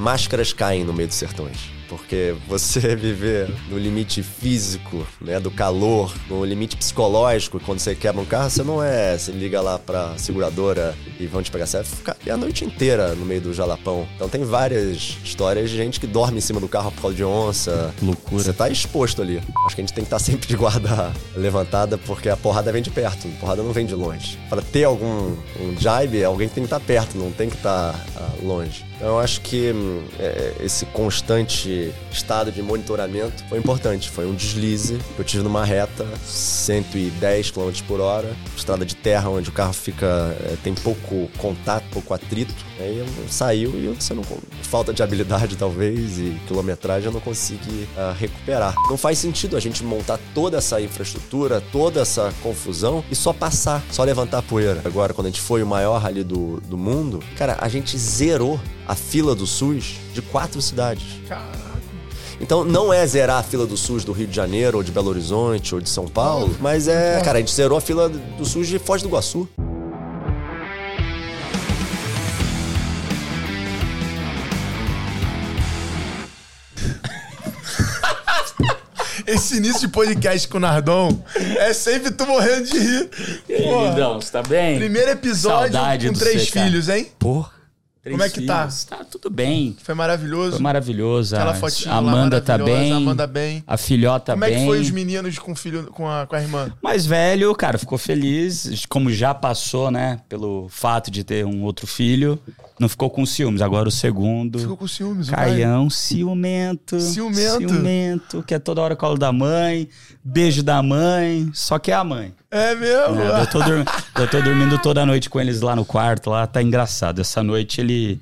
máscaras caem no meio dos sertões. Porque você viver no limite físico, né, do calor, no limite psicológico, quando você quebra um carro, você não é, você liga lá pra seguradora e vão te pegar, você vai ficar a noite inteira no meio do jalapão. Então tem várias histórias de gente que dorme em cima do carro por causa de onça. Loucura. Você tá exposto ali. Acho que a gente tem que estar sempre de guarda levantada, porque a porrada vem de perto, a porrada não vem de longe. Para ter algum um jibe, alguém tem que estar perto, não tem que estar ah, longe. Então, eu acho que hum, é, esse constante estado de monitoramento foi importante. Foi um deslize que eu tive numa reta, 110 km por hora, estrada de terra onde o carro fica é, tem pouco contato, pouco atrito. Aí saiu e você não falta de habilidade talvez e quilometragem eu não consegui uh, recuperar. Não faz sentido a gente montar toda essa infraestrutura, toda essa confusão e só passar, só levantar poeira. Agora, quando a gente foi o maior rally do, do mundo, cara, a gente zerou a fila do SUS de quatro cidades. Caraca. Então não é zerar a fila do SUS do Rio de Janeiro, ou de Belo Horizonte, ou de São Paulo, mas é, cara, a gente zerou a fila do SUS de Foz do Iguaçu. Esse início de podcast com o Nardon é sempre tu morrendo de rir. E aí, lindão, você tá bem? Primeiro episódio Saudade com do três cara. filhos, hein? Porra. Três Como é que tá? filhos. Tá tudo bem. Foi maravilhoso. Foi maravilhoso. Aquela A fotinha lá Amanda tá bem. a Amanda bem. A filhota Como é bem. que foi os meninos com filho, com a, com a irmã? Mais velho, cara, ficou feliz. Como já passou, né? Pelo fato de ter um outro filho. Não ficou com ciúmes. Agora o segundo. Ficou com ciúmes. Caião, ciumento. Ciumento. Ciumento, que é toda hora colo da mãe, beijo da mãe, só que é a mãe. É mesmo? É, eu, tô dur- eu tô dormindo toda noite com eles lá no quarto, lá tá engraçado. Essa noite ele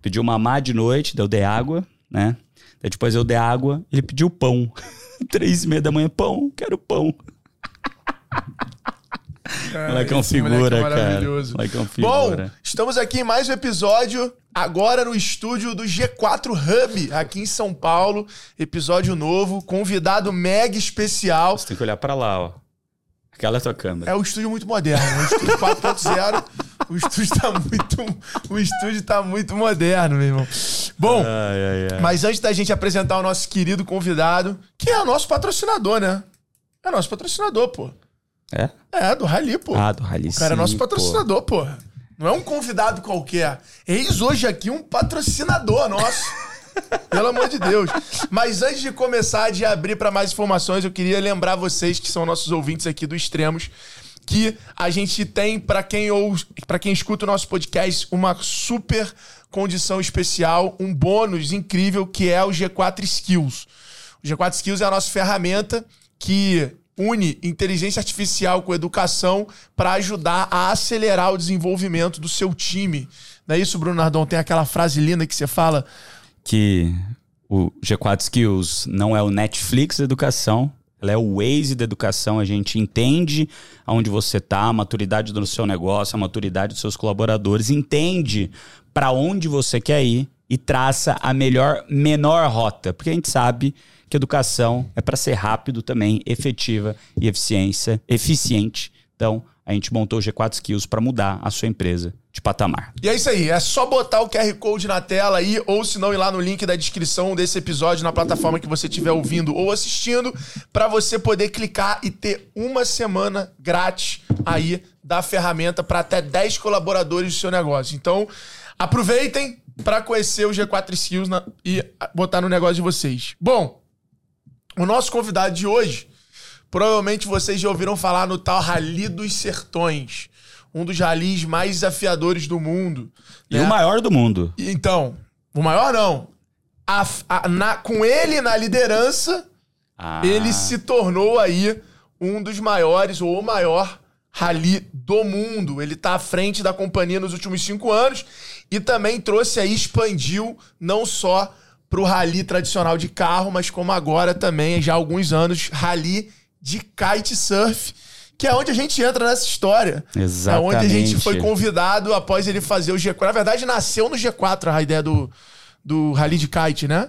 pediu mamar de noite, daí eu dei água, né? Daí depois eu dei água, ele pediu pão. Três e meia da manhã, pão, quero pão. É um esse moleque figura, é cara. é um Bom, figura. estamos aqui em mais um episódio, agora no estúdio do G4 Hub, aqui em São Paulo. Episódio novo, convidado mega especial. Você tem que olhar pra lá, ó. Aquela é a tua câmera. É o estúdio muito moderno, o estúdio 4.0. O estúdio tá muito. O estúdio tá muito moderno, meu irmão. Bom, Ai, ai, ai. mas antes da gente apresentar o nosso querido convidado, que é o nosso patrocinador, né? É nosso patrocinador, pô. É? É, do Rally, pô. Ah, do Rally O cara é nosso sim, pô. patrocinador, porra. Não é um convidado qualquer. Eis hoje aqui um patrocinador nosso. Pelo amor de Deus. Mas antes de começar, de abrir para mais informações, eu queria lembrar vocês que são nossos ouvintes aqui do Extremos que a gente tem para quem ou para quem escuta o nosso podcast uma super condição especial, um bônus incrível que é o G4 Skills. O G4 Skills é a nossa ferramenta que une inteligência artificial com educação para ajudar a acelerar o desenvolvimento do seu time. Não é isso, Bruno Nardon? Tem aquela frase linda que você fala. que o G4 Skills não é o Netflix da educação, ela é o Waze da educação. A gente entende aonde você tá, a maturidade do seu negócio, a maturidade dos seus colaboradores, entende para onde você quer ir e traça a melhor, menor rota, porque a gente sabe que educação é para ser rápido também, efetiva e eficiência, eficiente. Então, a gente montou o G4 Skills para mudar a sua empresa de patamar. E é isso aí, é só botar o QR Code na tela aí, ou se não ir lá no link da descrição desse episódio na plataforma que você estiver ouvindo ou assistindo, para você poder clicar e ter uma semana grátis aí da ferramenta para até 10 colaboradores do seu negócio. Então, aproveitem para conhecer o G4 Skills na- e botar no negócio de vocês. Bom, o nosso convidado de hoje, provavelmente vocês já ouviram falar no tal Rally dos Sertões, um dos ralis mais desafiadores do mundo. E né? o maior do mundo. Então, o maior não. A- a- na- com ele na liderança, Ah. ele se tornou aí um dos maiores, ou o maior rally do mundo. Ele tá à frente da companhia nos últimos cinco anos e também trouxe aí, expandiu não só pro rally tradicional de carro, mas como agora também, já há alguns anos, rally de kitesurf, que é onde a gente entra nessa história. É onde a gente Exatamente. foi convidado após ele fazer o G4. Na verdade, nasceu no G4 a ideia do, do rally de kite, né?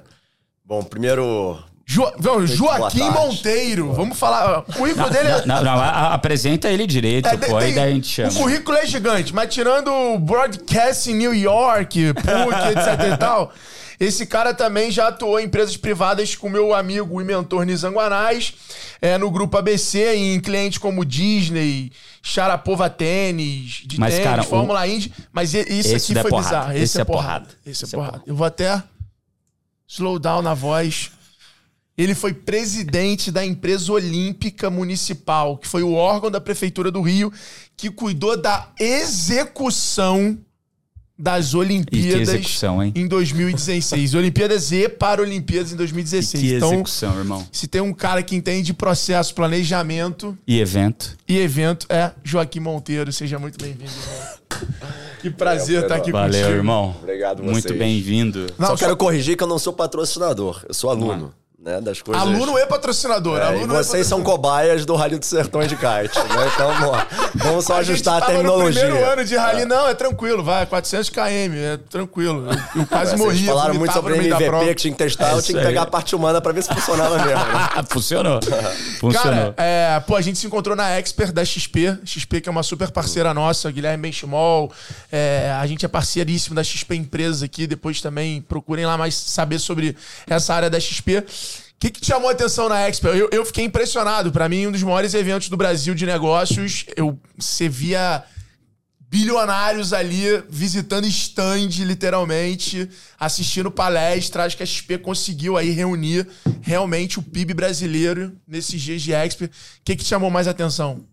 Bom, primeiro. Jo, não, Joaquim. Monteiro. Vamos falar. O currículo dele é. Não, não, apresenta ele direito, é, pô, tem- aí daí a gente o chama. currículo é gigante, mas tirando o broadcast em New York, PUC, etc e tal, Esse cara também já atuou em empresas privadas com meu amigo e mentor Nizanguanais, é, no grupo ABC, em clientes como Disney, Sharapova Tênis, de Mas, tênis, cara, Fórmula Indy. Mas isso aqui é foi porrada. bizarro. Esse, Esse é é porrada. porrada. Esse é Esse é porrada. Eu vou até slow down na voz. Ele foi presidente da empresa olímpica municipal, que foi o órgão da prefeitura do Rio que cuidou da execução das E Olimpíadas execução, hein? em 2016. Olimpíadas e Paralimpíadas em E 2016. que então, execução, irmão. se tem um cara que entende de processo, planejamento E evento. e evento, é Joaquim Monteiro. Seja muito bem-vindo, irmão. Que prazer Valeu, estar aqui Valeu, contigo. irmão. Obrigado Muito vocês. bem-vindo. Não, só só- quero corrigir que eu não sou patrocinador, eu sou aluno, né, das coisas... Aluno e patrocinador. É, aluno e vocês são cobaias do Rally dos Sertões de kite, né? Então, vamos lá. Vamos só A gente ajustar a, terminologia. No primeiro ano de rally, não, é tranquilo, vai, 400 km, é tranquilo. Eu, eu quase Vocês morri. falaram muito sobre. MVP que tinha que testar, É eu tinha que aí. pegar a parte humana pra ver se funcionava mesmo. né? Funcionou. Funcionou. Cara, é, pô, a gente se encontrou na Expert da XP, XP que é uma super parceira nossa, Guilherme Benchimol. É, a gente é parceiríssimo da XP Empresas aqui. Depois também procurem lá mais saber sobre essa área da XP. O que, que te chamou a atenção na Expert? Eu, eu fiquei impressionado. Pra mim, um dos maiores eventos do Brasil de negócios. Eu, você via bilionários ali visitando stand, literalmente, assistindo palestras. Acho que a XP conseguiu aí reunir realmente o PIB brasileiro nesses dias de Expo. O que, que te chamou mais atenção?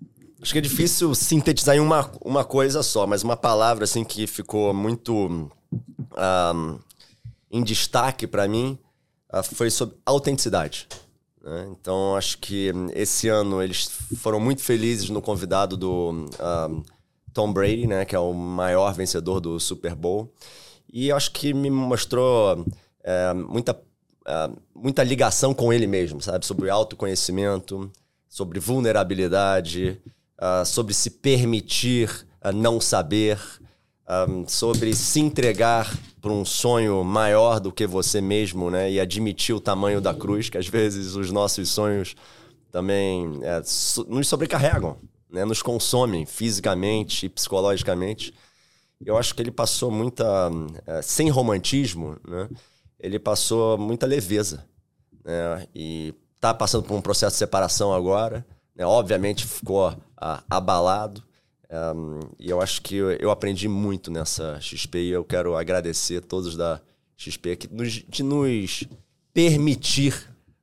Acho que é difícil sintetizar em uma, uma coisa só, mas uma palavra assim que ficou muito ahm, em destaque pra mim ah, foi sobre autenticidade. né? Então, acho que hum, esse ano eles foram muito felizes no convidado do ahm, Tom Brady, né, que é o maior vencedor do Super Bowl. E acho que me mostrou é, muita, é, muita ligação com ele mesmo, sabe? Sobre autoconhecimento, sobre vulnerabilidade, ah, sobre se permitir ah, não saber, ah, sobre se entregar para um sonho maior do que você mesmo, né? E admitir o tamanho da cruz, que às vezes os nossos sonhos também é, so- nos sobrecarregam, né? Nos consomem fisicamente e psicologicamente. Eu acho que ele passou muita. eh, sem romantismo, né? Ele passou muita leveza. Né? E tá passando por um processo de separação agora. Né? Obviamente ficou ah, abalado. Um, e eu acho que eu, aprendi muito nessa XP e eu quero agradecer a todos da XP que nos, de nos permitir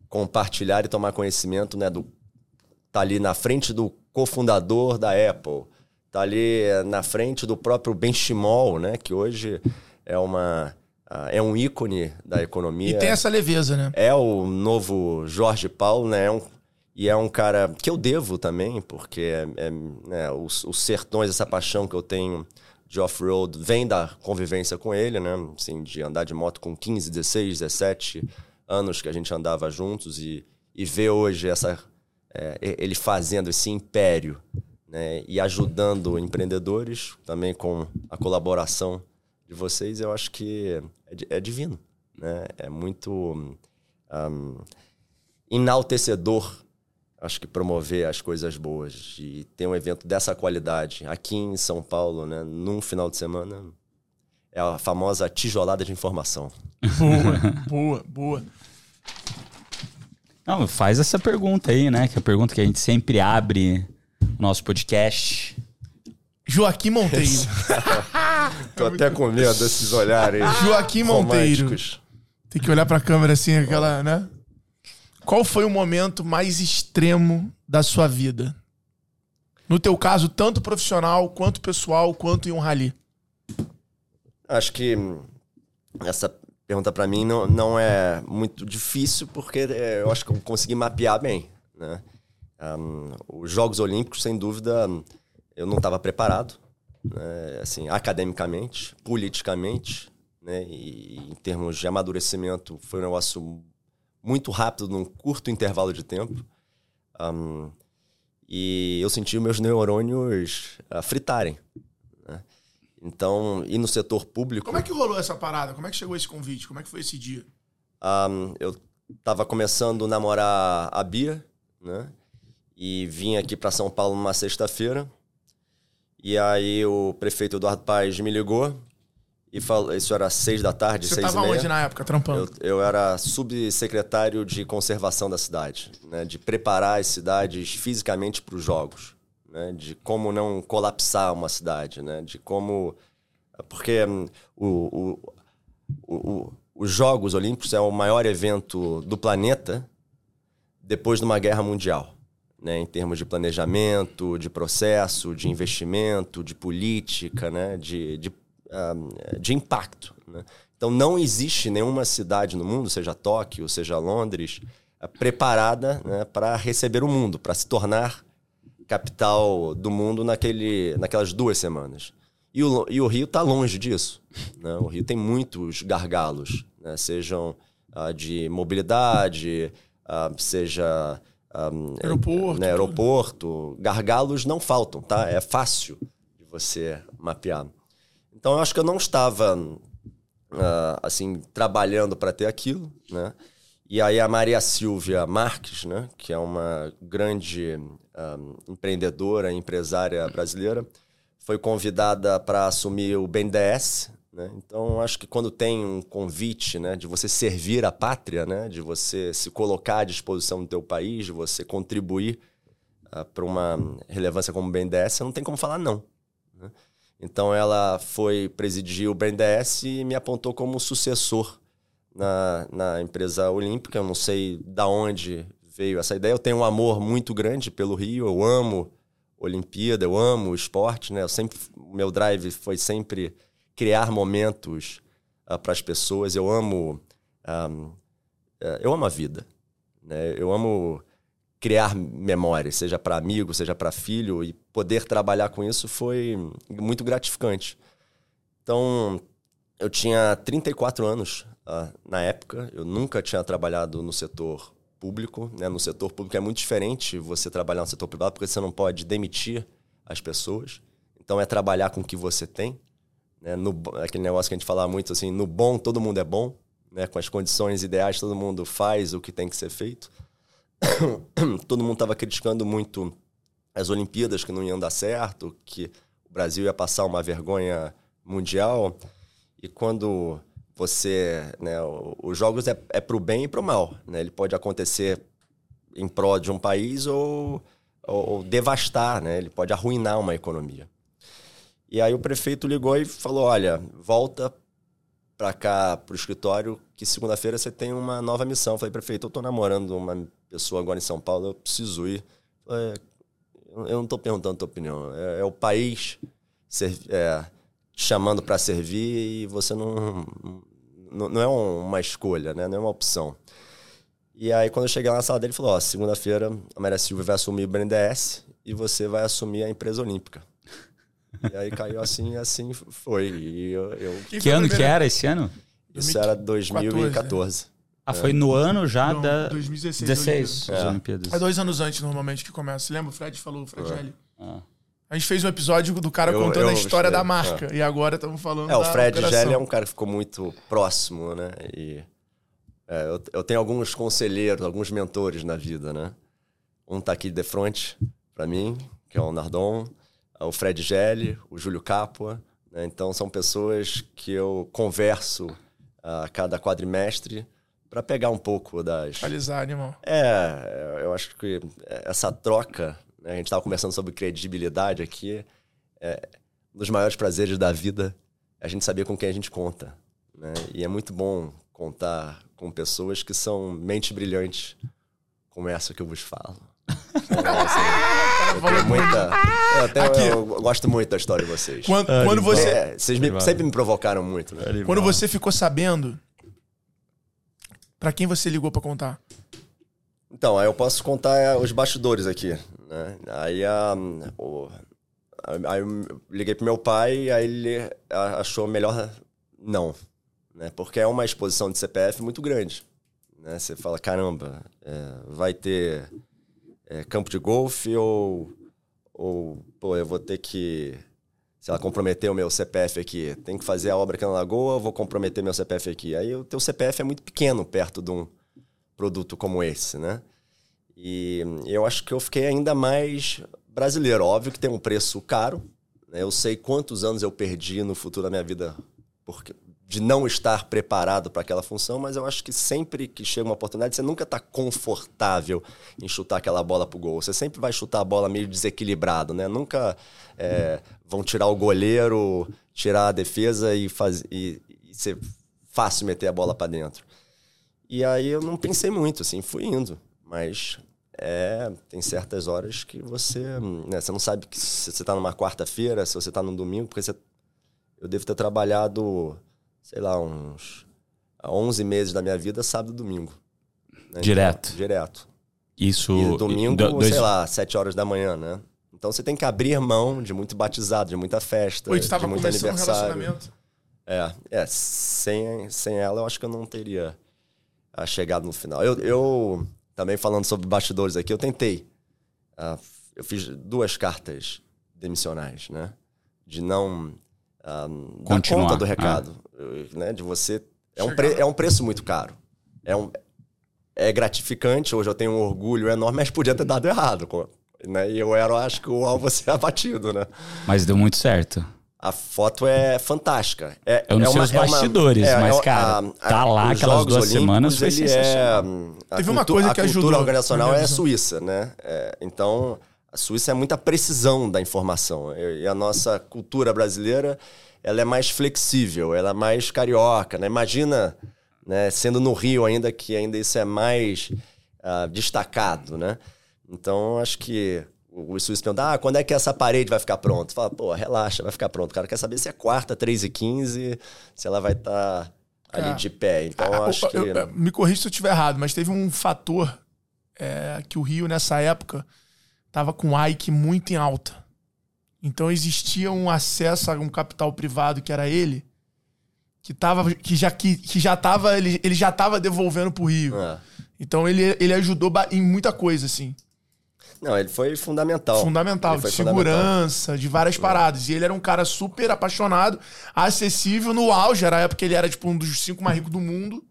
compartilhar e tomar conhecimento né, do tá ali na frente do cofundador da Apple, tá ali na frente do próprio Benchimol, né, que hoje é uma é um ícone da economia. E tem essa leveza, né? É o novo Jorge Paulo, né? É um- e é um cara que eu devo também, porque é, é, né, os, os sertões, essa paixão que eu tenho de off-road, vem da convivência com ele, né? Assim, de andar de moto com 15, 16, 17 anos que a gente andava juntos e, e ver hoje essa, é, ele fazendo esse império né? e ajudando empreendedores, também com a colaboração de vocês, eu acho que é, é divino. Né? É muito hum, enaltecedor, acho que promover as coisas boas. E ter um evento dessa qualidade aqui em São Paulo, né, num final de semana, é a famosa tijolada de informação. Boa, boa, boa. Não, faz essa pergunta aí, né? Que é a pergunta que a gente sempre abre no nosso podcast. Joaquim Monteiro. Tô até com medo desses olhares Joaquim Monteiro. românticos. Tem que olhar pra câmera assim, aquela, né? Qual foi o momento mais extremo da sua vida? No teu caso, tanto profissional, quanto pessoal, quanto em um rally. Acho que hum, essa pergunta para mim não, não é muito difícil, porque é, eu acho que eu consegui mapear bem. Né? Um, os Jogos Olímpicos, sem dúvida, eu não estava preparado, né? assim, academicamente, politicamente, né? e em termos de amadurecimento, foi um negócio muito rápido, num curto intervalo de tempo. Um, e eu senti meus neurônios ah, fritarem. né? Então, e no setor público. Como é que rolou essa parada? Como é que chegou esse convite? Como é que foi esse dia? Um, eu tava começando a namorar a Bia, né? E vim aqui para São Paulo numa sexta-feira. E aí o prefeito Eduardo Paes me ligou E fal... isso era seis da tarde, Você seis tava e meia. onde na época, trampando? Eu, eu era subsecretário de conservação da cidade, né? de preparar as cidades fisicamente para os jogos, né? de como não colapsar uma cidade, né? de como. Porque hum, o, o, o, os Jogos Olímpicos é o maior evento do planeta depois de uma guerra mundial. Né, em termos de planejamento, de processo, de investimento, de política, né, de, de, de impacto. Né? Então, não existe nenhuma cidade no mundo, seja Tóquio, seja Londres, uh, preparada né, para receber o mundo, para se tornar capital do mundo naquele, naquelas duas semanas. E o, e o Rio está longe disso. Né? O Rio tem muitos gargalos, né? sejam uh, de mobilidade, uh, seja um, aeroporto, né, aeroporto. Gargalos não faltam, tá? É fácil de você mapear. Então eu acho que eu não estava uh, assim trabalhando para ter aquilo, né? E aí a Maria Silvia Marques, né, que é uma grande um, empreendedora, empresária brasileira, foi convidada para assumir o BNDES. Né? Então, acho que quando tem um convite né, de você servir a pátria, né, de você se colocar à disposição do teu país, de você contribuir uh, para uma relevância como o BNDES, não tem como falar não. Então, ela foi presidir o BNDES e me apontou como sucessor na, na empresa olímpica. Eu não sei da onde veio essa ideia. Eu tenho um amor muito grande pelo Rio, eu amo Olimpíada, eu amo o esporte, né? Eu sempre, meu drive foi sempre criar momentos uh, para as pessoas. Eu amo, um, uh, eu amo a vida, né? Eu amo criar memórias, seja para amigo, seja para filho, e poder trabalhar com isso foi muito gratificante. Então, eu tinha 34 anos uh, na época, eu nunca tinha trabalhado no setor público. Né? No setor público é muito diferente você trabalhar no setor privado, porque você não pode demitir as pessoas. Então é trabalhar com o que você tem. Né? No, aquele negócio que a gente fala muito assim, no bom todo mundo é bom, né? com as condições ideais todo mundo faz o que tem que ser feito. todo mundo estava criticando muito as Olimpíadas que não iam dar certo, que o Brasil ia passar uma vergonha mundial. E quando você, né, os jogos é, é para o bem e para o mal, né? Ele pode acontecer em prol de um país ou, ou, ou, devastar, né? Ele pode arruinar uma economia. E aí o prefeito ligou e falou, olha, volta para cá para o escritório que segunda-feira você tem uma nova missão. Eu falei, prefeito, eu estou namorando uma pessoa agora em São Paulo, eu preciso ir. Eu, falei, eu não estou perguntando a tua opinião, é, é o país ser, é, chamando para servir e você não, não, não é uma escolha, né? não é uma opção. E aí, quando eu cheguei lá na sala dele, ele falou: Ó, segunda-feira a Maria Silva vai assumir o BNDES e você vai assumir a empresa olímpica. E aí caiu assim e assim foi. E eu, eu... Que, que ano que era esse ano? Isso era 2014. Ah, é. foi no ano já Não, da. 2016. 16, É. Olimpíadas. É dois anos antes, normalmente, que começa. Lembra? O Fred falou, o Fred É. L. Ah. A gente fez um episódio do cara Eu- contando a eu história gostei, da marca. E agora estamos falando É, o da Fred. Gelli é um cara que ficou muito próximo, né? E é, eu, eu tenho alguns conselheiros, alguns mentores na vida, né? Um tá aqui de frente para mim, que é o Nardon, o Fred Gelli, o Júlio Capua. né? Então são pessoas que eu converso a cada quadrimestre para pegar um pouco das, Atualizar, animal. é, eu acho que essa troca, né, a gente estava conversando sobre credibilidade aqui, é, um dos maiores prazeres da vida é a gente saber com quem a gente conta. Né? E é muito bom contar com pessoas que são mentes brilhantes, como essa que eu vos falo. Então, assim, eu tenho muita. Eu, até, Aqui. eu gosto muito da história de vocês. Quando, Ah, quando você, É, vocês me- sempre me provocaram muito, né? quando você ficou sabendo, pra quem você ligou pra contar? Então, aí eu posso contar é, os bastidores aqui, né? Aí, a, o, aí eu liguei pro meu pai, aí ele achou melhor não, né? Porque é uma exposição de CPF muito grande, né? Você fala, caramba, é, vai ter é, campo de golfe ou, ou, pô, eu vou ter que, sei lá, comprometer o meu CPF aqui. Tem que fazer a obra aqui na Lagoa, vou comprometer meu CPF aqui. Aí o teu CPF é muito pequeno perto de um produto como esse, né? E eu acho que eu fiquei ainda mais brasileiro. Óbvio que tem um preço caro. né? Eu sei quantos anos eu perdi no futuro da minha vida porque de não estar preparado para aquela função, mas eu acho que sempre que chega uma oportunidade, você nunca está confortável em chutar aquela bola pro gol. Você sempre vai chutar a bola meio desequilibrado, né? Nunca é, vão tirar o goleiro, tirar a defesa e, e, ser fácil meter a bola para dentro. E aí eu não pensei muito, assim, fui indo. Mas é, tem certas horas que você, né, você não sabe se você está numa quarta-feira, se você está num domingo, porque você, eu devo ter trabalhado sei lá, uns 11 meses da minha vida, sábado e domingo. Né? Direto. Então, direto. Isso. E domingo, dois... sei lá, 7 horas da manhã, né? Então você tem que abrir mão de muito batizado, de muita festa, Oi, de muito aniversário. Um é, é sem, sem ela eu acho que eu não teria ah, chegado no final. Eu, eu também falando sobre bastidores aqui, eu tentei. Uh, eu fiz duas cartas demissionais, né? De não uh, dar conta do recado. Né, de você. É um, pre, é um preço muito caro. É, um, é gratificante. Hoje eu tenho um orgulho enorme, mas podia ter dado errado. Né? E eu era, acho que, o alvo a ser abatido, né? Mas deu muito certo. A foto é fantástica. É, eu não é sei uma, os bastidores, é uma, mas, cara, a, a, tá lá aquelas duas semanas foi ele é, Teve uma coisa que a ajudou. A cultura organizacional é suíça, né? É, então, a Suíça é muita precisão da informação. E a nossa cultura brasileira ela é mais flexível, ela é mais carioca, né? Imagina, né, sendo no Rio ainda, que ainda isso é mais uh, destacado, né? Então, acho que o suíço pergunta, ah, quando é que essa parede vai ficar pronta? Fala, pô, relaxa, vai ficar pronto. O cara quer saber se é quarta, 3 e 15, se ela vai estar tá ali é. de pé. Então, ah, acho que... Eu, me corrija se eu estiver errado, mas teve um fator é, que o Rio, nessa época, tava com o Ike muito em alta. Então existia um acesso a um capital privado que era ele, que, tava, que já que, que já tava, ele, ele já estava devolvendo pro Rio. É. Então ele, ele ajudou em muita coisa, assim. Não, ele foi fundamental. Fundamental, foi de segurança, fundamental. de várias é. paradas. E ele era um cara super apaixonado, acessível no auge. Era a época que ele era, tipo, um dos cinco mais ricos do mundo.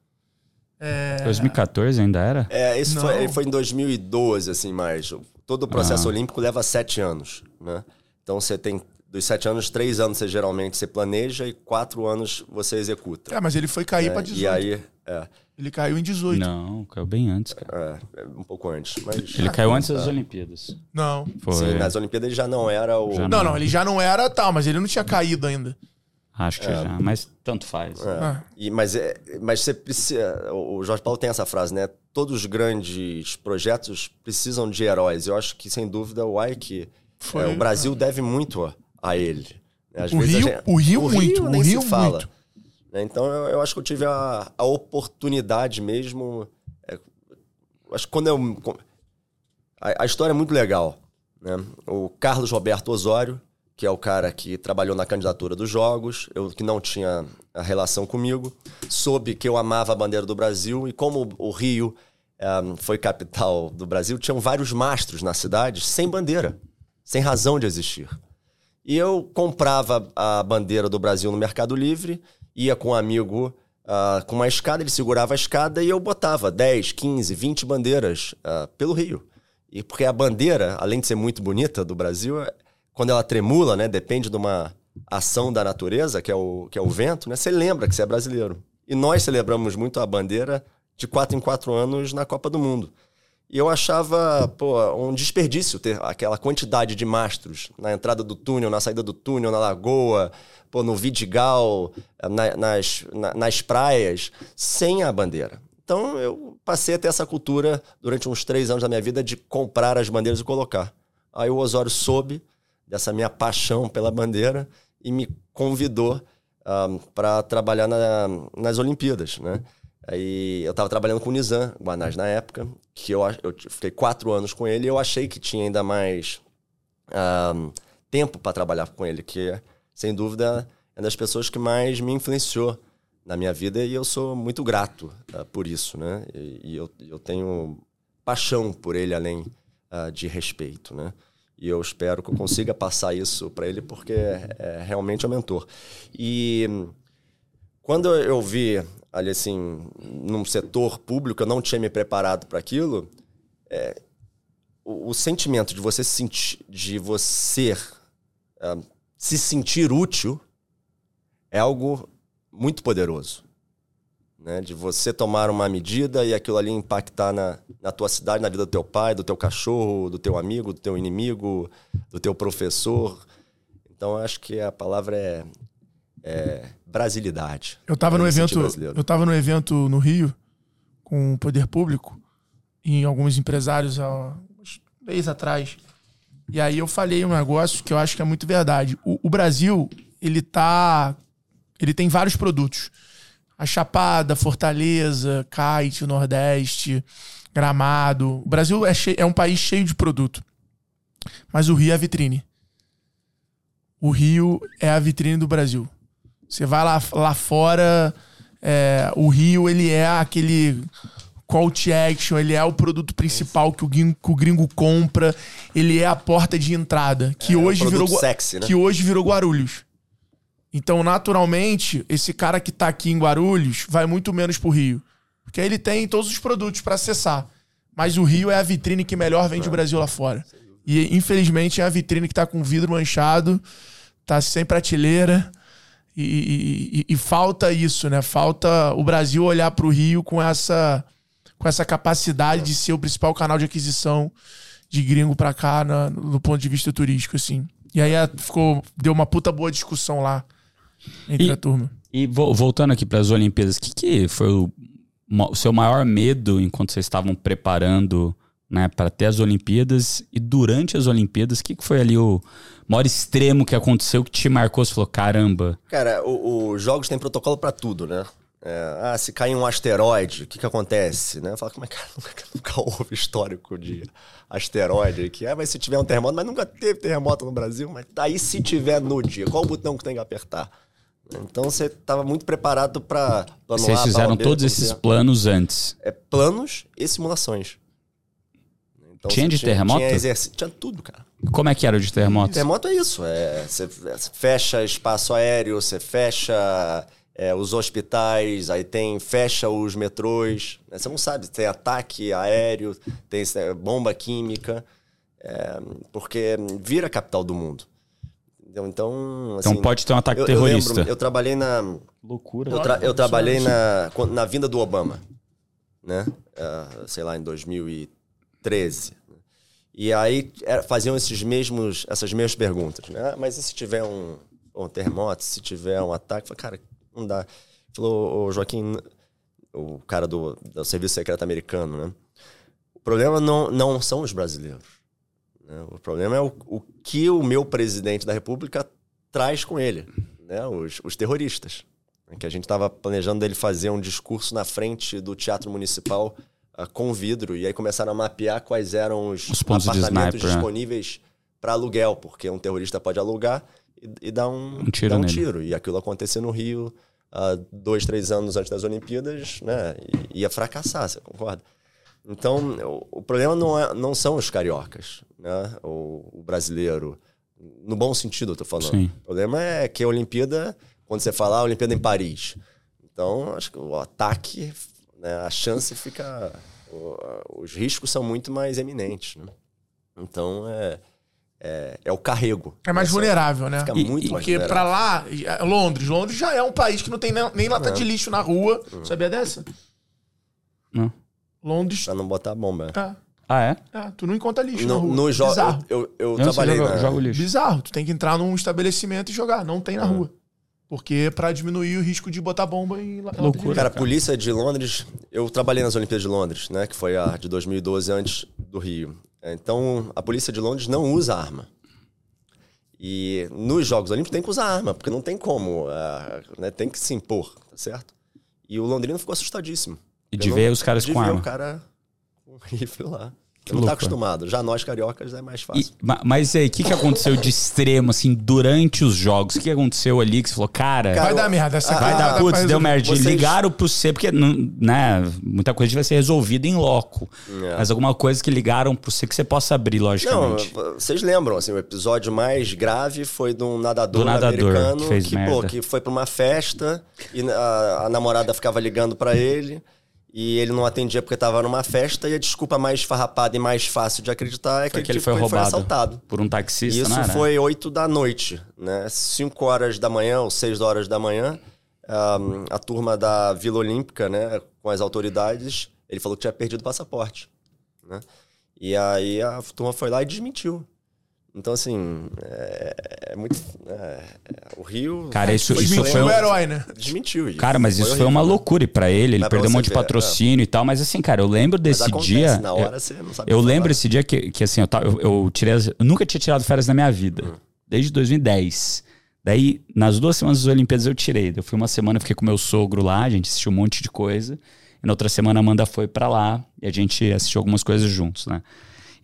É... 2014 ainda era? É, isso foi, foi em 2012, assim, mais. Todo o processo ah. olímpico leva sete anos, né? Então você tem dos sete anos, três anos você geralmente você planeja e quatro anos você executa. É, mas ele foi cair é, para 18. E aí, é. Ele caiu em 18. Não, caiu bem antes, cara. É, é um pouco antes. Mas... Ele caiu antes das Olimpíadas. Não. Foi. Sim, nas Olimpíadas ele já não era o. Já não, não, ele já não era tal, mas ele não tinha caído ainda. Acho que é. já, mas tanto faz. É. Ah. E, mas, é, mas você precisa. O Jorge Paulo tem essa frase, né? Todos os grandes projetos precisam de heróis. Eu acho que, sem dúvida, o Ike foi, é, o Brasil deve muito a, ele. Né? Às o, Rio, gente, o Rio, o muito. nem o Rio se fala. Muito. Né? Então eu, eu, acho que eu tive a, a oportunidade mesmo. É, acho que quando eu. A, a, história é muito legal. Né? O Carlos Roberto Osório, que é o cara que trabalhou na candidatura dos Jogos, eu que não tinha a relação comigo, soube que eu amava a bandeira do Brasil e como o Rio um, foi capital do Brasil, tinham vários mastros na cidade sem bandeira sem razão de existir. E eu comprava a bandeira do Brasil no Mercado Livre, ia com um amigo uh, com uma escada, ele segurava a escada e eu botava 10, 15, 20 bandeiras uh, pelo Rio. E porque a bandeira, além de ser muito bonita do Brasil, quando ela tremula, né, depende de uma ação da natureza, que é o, que é o vento, né, você lembra que você é brasileiro. E nós celebramos muito a bandeira de quatro em quatro anos na Copa do Mundo. E eu achava, pô, um desperdício ter aquela quantidade de mastros na entrada do túnel, na saída do túnel, na lagoa, pô, no Vidigal, na, nas, na, nas praias, sem a bandeira. Então eu passei a ter essa cultura durante uns três anos da minha vida de comprar as bandeiras e colocar. Aí o Osório soube dessa minha paixão pela bandeira e me convidou um, ah, para trabalhar na, nas Olimpíadas, né? Aí eu estava trabalhando com o Nizam Guanás na época, que eu, eu fiquei quatro anos com ele e eu achei que tinha ainda mais tempo para trabalhar com ele, que sem dúvida é uma das pessoas que mais me influenciou na minha vida e eu sou muito grato uh, por isso, né? E, e, eu, eu tenho paixão por ele além uh, de respeito, né? E eu espero que eu consiga passar isso para ele porque é, é realmente um mentor. E quando eu vi ali assim, num setor público, eu não tinha me preparado para aquilo, é, o, o, sentimento de você sentir, de você uh, se sentir útil é algo muito poderoso. Né? De você tomar uma medida e aquilo ali impactar na, na tua cidade, na vida do teu pai, do teu cachorro, do teu amigo, do teu inimigo, do teu professor. Então, acho que a palavra é, é brasilidade. Eu estava no evento, brasileiro. eu tava no evento no Rio com o poder público e alguns empresários há uns mês atrás. E aí eu falei um negócio que eu acho que é muito verdade. O, o Brasil, ele tá ele tem vários produtos. A Chapada, Fortaleza, Kite, Nordeste, Gramado. O Brasil é, chei- é um país cheio de produto. Mas o Rio é a vitrine. O Rio é a vitrine do Brasil. Você vai lá, lá fora, é, o Rio, ele é aquele call to action, ele é o produto principal que o gringo, que o gringo compra, ele é a porta de entrada, que É, um hoje virou sexy, né? que hoje virou Guarulhos. Então, naturalmente, esse cara que tá aqui em Guarulhos vai muito menos pro Rio, porque ele tem todos os produtos para acessar. Mas o Rio é a vitrine que melhor vende o Brasil lá fora. E infelizmente é a vitrine que tá com vidro manchado, tá sem prateleira. E, e- e- falta isso, né? Falta o Brasil olhar para o Rio com essa, com essa capacidade de ser o principal canal de aquisição de gringo para cá na- no ponto de vista turístico, assim. E aí a- ficou, deu uma puta boa discussão lá entre E- a turma. E vo- voltando aqui para as Olimpíadas, o que, que foi o, o seu maior medo enquanto vocês estavam preparando né, para ter as Olimpíadas? E durante as Olimpíadas, o que, que foi ali o maior extremo que aconteceu que te marcou? Você falou, caramba, Cara, os jogos têm protocolo pra tudo, né? É, ah, se cair um asteroide, o que que acontece? Né? Fala, como é que nunca, nunca houve histórico de asteroide aqui? Ah, mas se tiver um terremoto, mas nunca teve terremoto no Brasil, mas daí se tiver no dia, qual o botão que tem que apertar? Então você estava muito preparado para planear. vocês fizeram todos esses planos antes. É planos e simulações. Então, Tinha de terremoto? Tinha, exercício, tinha tudo, cara. Como é que era o de terremotos? Terremoto é isso. É, você fecha espaço aéreo, você fecha é, os hospitais, aí tem fecha os metrôs. né? Você não sabe, tem ataque aéreo, tem é, bomba química, é, porque vira a capital do mundo. Entendeu? Então, Então assim, pode ter um ataque eu, eu terrorista. lembro, eu trabalhei na, Loucura. eu, tra- eu trabalhei na, na vinda do Obama, né? Ah, sei lá, em 2013. E aí era- faziam esses mesmos, essas mesmas perguntas, né? Ah, Mas e se tiver um, um terremoto, se tiver um ataque? Falei, cara, não dá. Falou, o Joaquim, o cara do, do Serviço Secreto Americano, né? O problema não, não são os brasileiros. né? O problema é o, o que o meu presidente da República traz com ele, né? Os, os terroristas. né? Que a gente estava planejando dele fazer um discurso na frente do Teatro Municipal ah, com vidro, e aí começaram a mapear quais eram os, Os apartamentos né? disponíveis para aluguel, porque um terrorista pode alugar e, e dar um, Um tiro dar um tiro. E aquilo aconteceu no Rio há dois, três anos antes das Olimpíadas, né? E ia fracassar, você concorda? Então, o, o problema não, é, não são os cariocas, né? O, o brasileiro, no bom sentido, eu tô falando. Sim. O problema é que a Olimpíada, quando você fala a Olimpíada em Paris, então acho que o ataque, né, a chance fica. os riscos são muito mais eminentes, né? Então é, é, é o carrego. É mais vulnerável, né? Fica E- muito mais Porque pra vulnerável. lá, Londres, Londres já é um país que não tem nem, nem lata de lixo na rua. Sabia dessa? Não. Londres. Pra não botar bomba. É, Ah, é? é, tu não encontra lixo na No, rua. no jogo, Bizarro. eu, eu, eu Eu não trabalhei jogar- na... jogo lixo. Bizarro. Tu tem que entrar num estabelecimento e jogar. Não tem na rua. Porque pra diminuir o risco de botar bomba em loucura. Cara, a polícia de Londres, eu trabalhei nas Olimpíadas de Londres, né? Que foi a de 2012 antes do Rio. Então, a polícia de Londres não usa arma. E nos Jogos Olímpicos tem que usar arma, porque não tem como, ah, né? Tem que se impor, tá certo? E o londrino ficou assustadíssimo. E de ver os caras de com ver arma. o cara com rifle lá. Que não tá loucura. acostumado. Já nós, cariocas, é mais E- fácil. ma- mas e aí, o que, que aconteceu de extremo, assim, durante os jogos? O que aconteceu ali que você falou, cara, Vai Cara, dar merda. Essa ah, vai não dar, putz, deu merda. Vocês- Ligaram pro C, porque, não- né, muita coisa vai ser resolvida em loco. É. Mas alguma coisa que ligaram pro C que você possa abrir, Não, logicamente. vocês lembram, assim, o episódio mais grave foi de um nadador, Do nadador, americano que fez pô, merda. que foi pra uma festa e a, a namorada ficava ligando pra ele e ele não atendia porque tava numa festa e a desculpa mais farrapada e mais fácil de acreditar é que, Foi que ele tipo, foi roubado assaltado. por um taxista, Isso era? foi 8 da noite, né? 5 horas da manhã ou 6 horas da manhã. um, a turma da Vila Olímpica, né, com as autoridades, ele falou que tinha perdido o passaporte, né? E aí a turma foi lá e desmentiu. Então, assim, é, é muito. É, é, o Rio. Cara, isso, isso Desmentiu foi. o um- herói, né? Desmentiu. isso. Cara, mas isso foi uma né? loucura. E pra ele, ele Mas perdeu um monte de ver, é. patrocínio e tal. Mas assim, cara, eu lembro desse acontece, dia. Na hora você não sabe Eu lembro falar. esse dia que, que assim, eu, tava- eu, eu tirei. as- eu nunca tinha tirado férias na minha vida. Hum. Desde 2010. Daí, nas duas semanas das Olimpíadas, eu tirei. Eu fui uma semana, fiquei com meu sogro lá, a gente assistiu um monte de coisa. E na outra semana a Amanda foi pra lá e a gente assistiu algumas coisas juntos, né?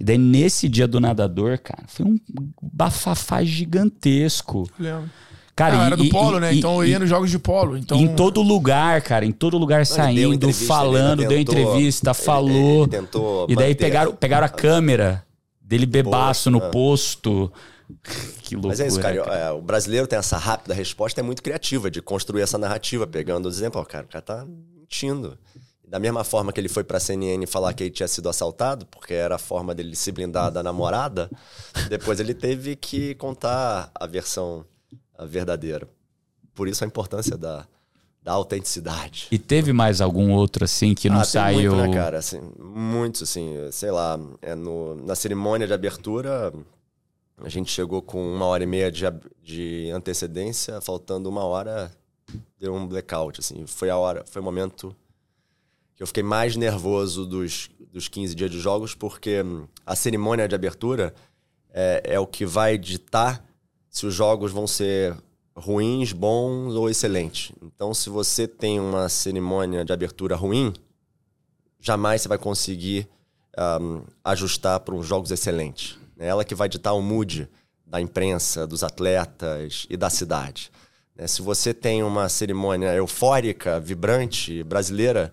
E daí, nesse dia do nadador, cara, foi um bafafá gigantesco. Lembro. Cara, Ah, e- era do polo, e- né? e- então eu ia nos jogos de polo. Então... em todo lugar, cara, em todo lugar ele deu saindo, entrevista, falando, ele deu tentou- entrevista, ele- falou. ele tentou e daí pegaram, pegaram a câmera dele bebaço no é. posto. que loucura. Mas é isso, cara. cara. é, o brasileiro tem essa rápida resposta, é muito criativa de construir essa narrativa, pegando o exemplo. Ó, cara, o cara tá mentindo. Da mesma forma que ele foi pra CNN falar que ele tinha sido assaltado, porque era a forma dele se blindar da namorada, depois ele teve que contar a versão a verdadeira. Por isso a importância da, da autenticidade. E teve mais algum outro assim que não Ah, saiu. Muito, né, cara? Assim, muitos, assim, sei lá, é no, na cerimônia de abertura, a gente chegou com uma hora e meia de, de antecedência, faltando uma hora, deu um blackout, assim. Foi a hora, foi o momento que eu fiquei mais nervoso dos, dos 15 dias de jogos, porque hum, a cerimônia de abertura é, é o que vai ditar se os jogos vão ser ruins, bons ou excelentes. Então, se você tem uma cerimônia de abertura ruim, jamais você vai conseguir ahm, ajustar para uns jogos excelentes. É ela que vai ditar o mood da imprensa, dos atletas e da cidade. né? Se você tem uma cerimônia eufórica, vibrante, brasileira,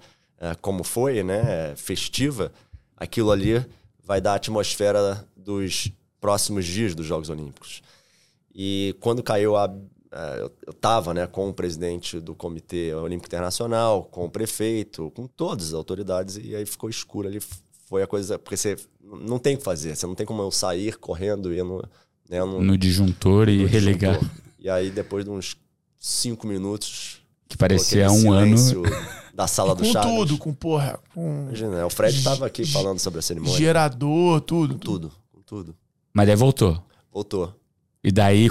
como foi, né, festiva, aquilo ali vai dar a atmosfera dos próximos dias dos Jogos Olímpicos. E quando caiu a. eh, Eu estava né, com o presidente do Comitê Olímpico Internacional, com o prefeito, com todas as autoridades, e aí ficou escuro ali. Foi a coisa. Porque você não tem o que fazer, você não tem como eu sair correndo e no, né, no, No disjuntor e no religar. disjuntor. E aí, depois de uns cinco minutos. Que parecia um ano. Da sala do com Chaves. tudo, com porra, com Imagina, né, o Fred estava aqui falando sobre a cerimônia. gerador, tudo. Tudo, com tudo. Mas daí voltou. Voltou. E daí.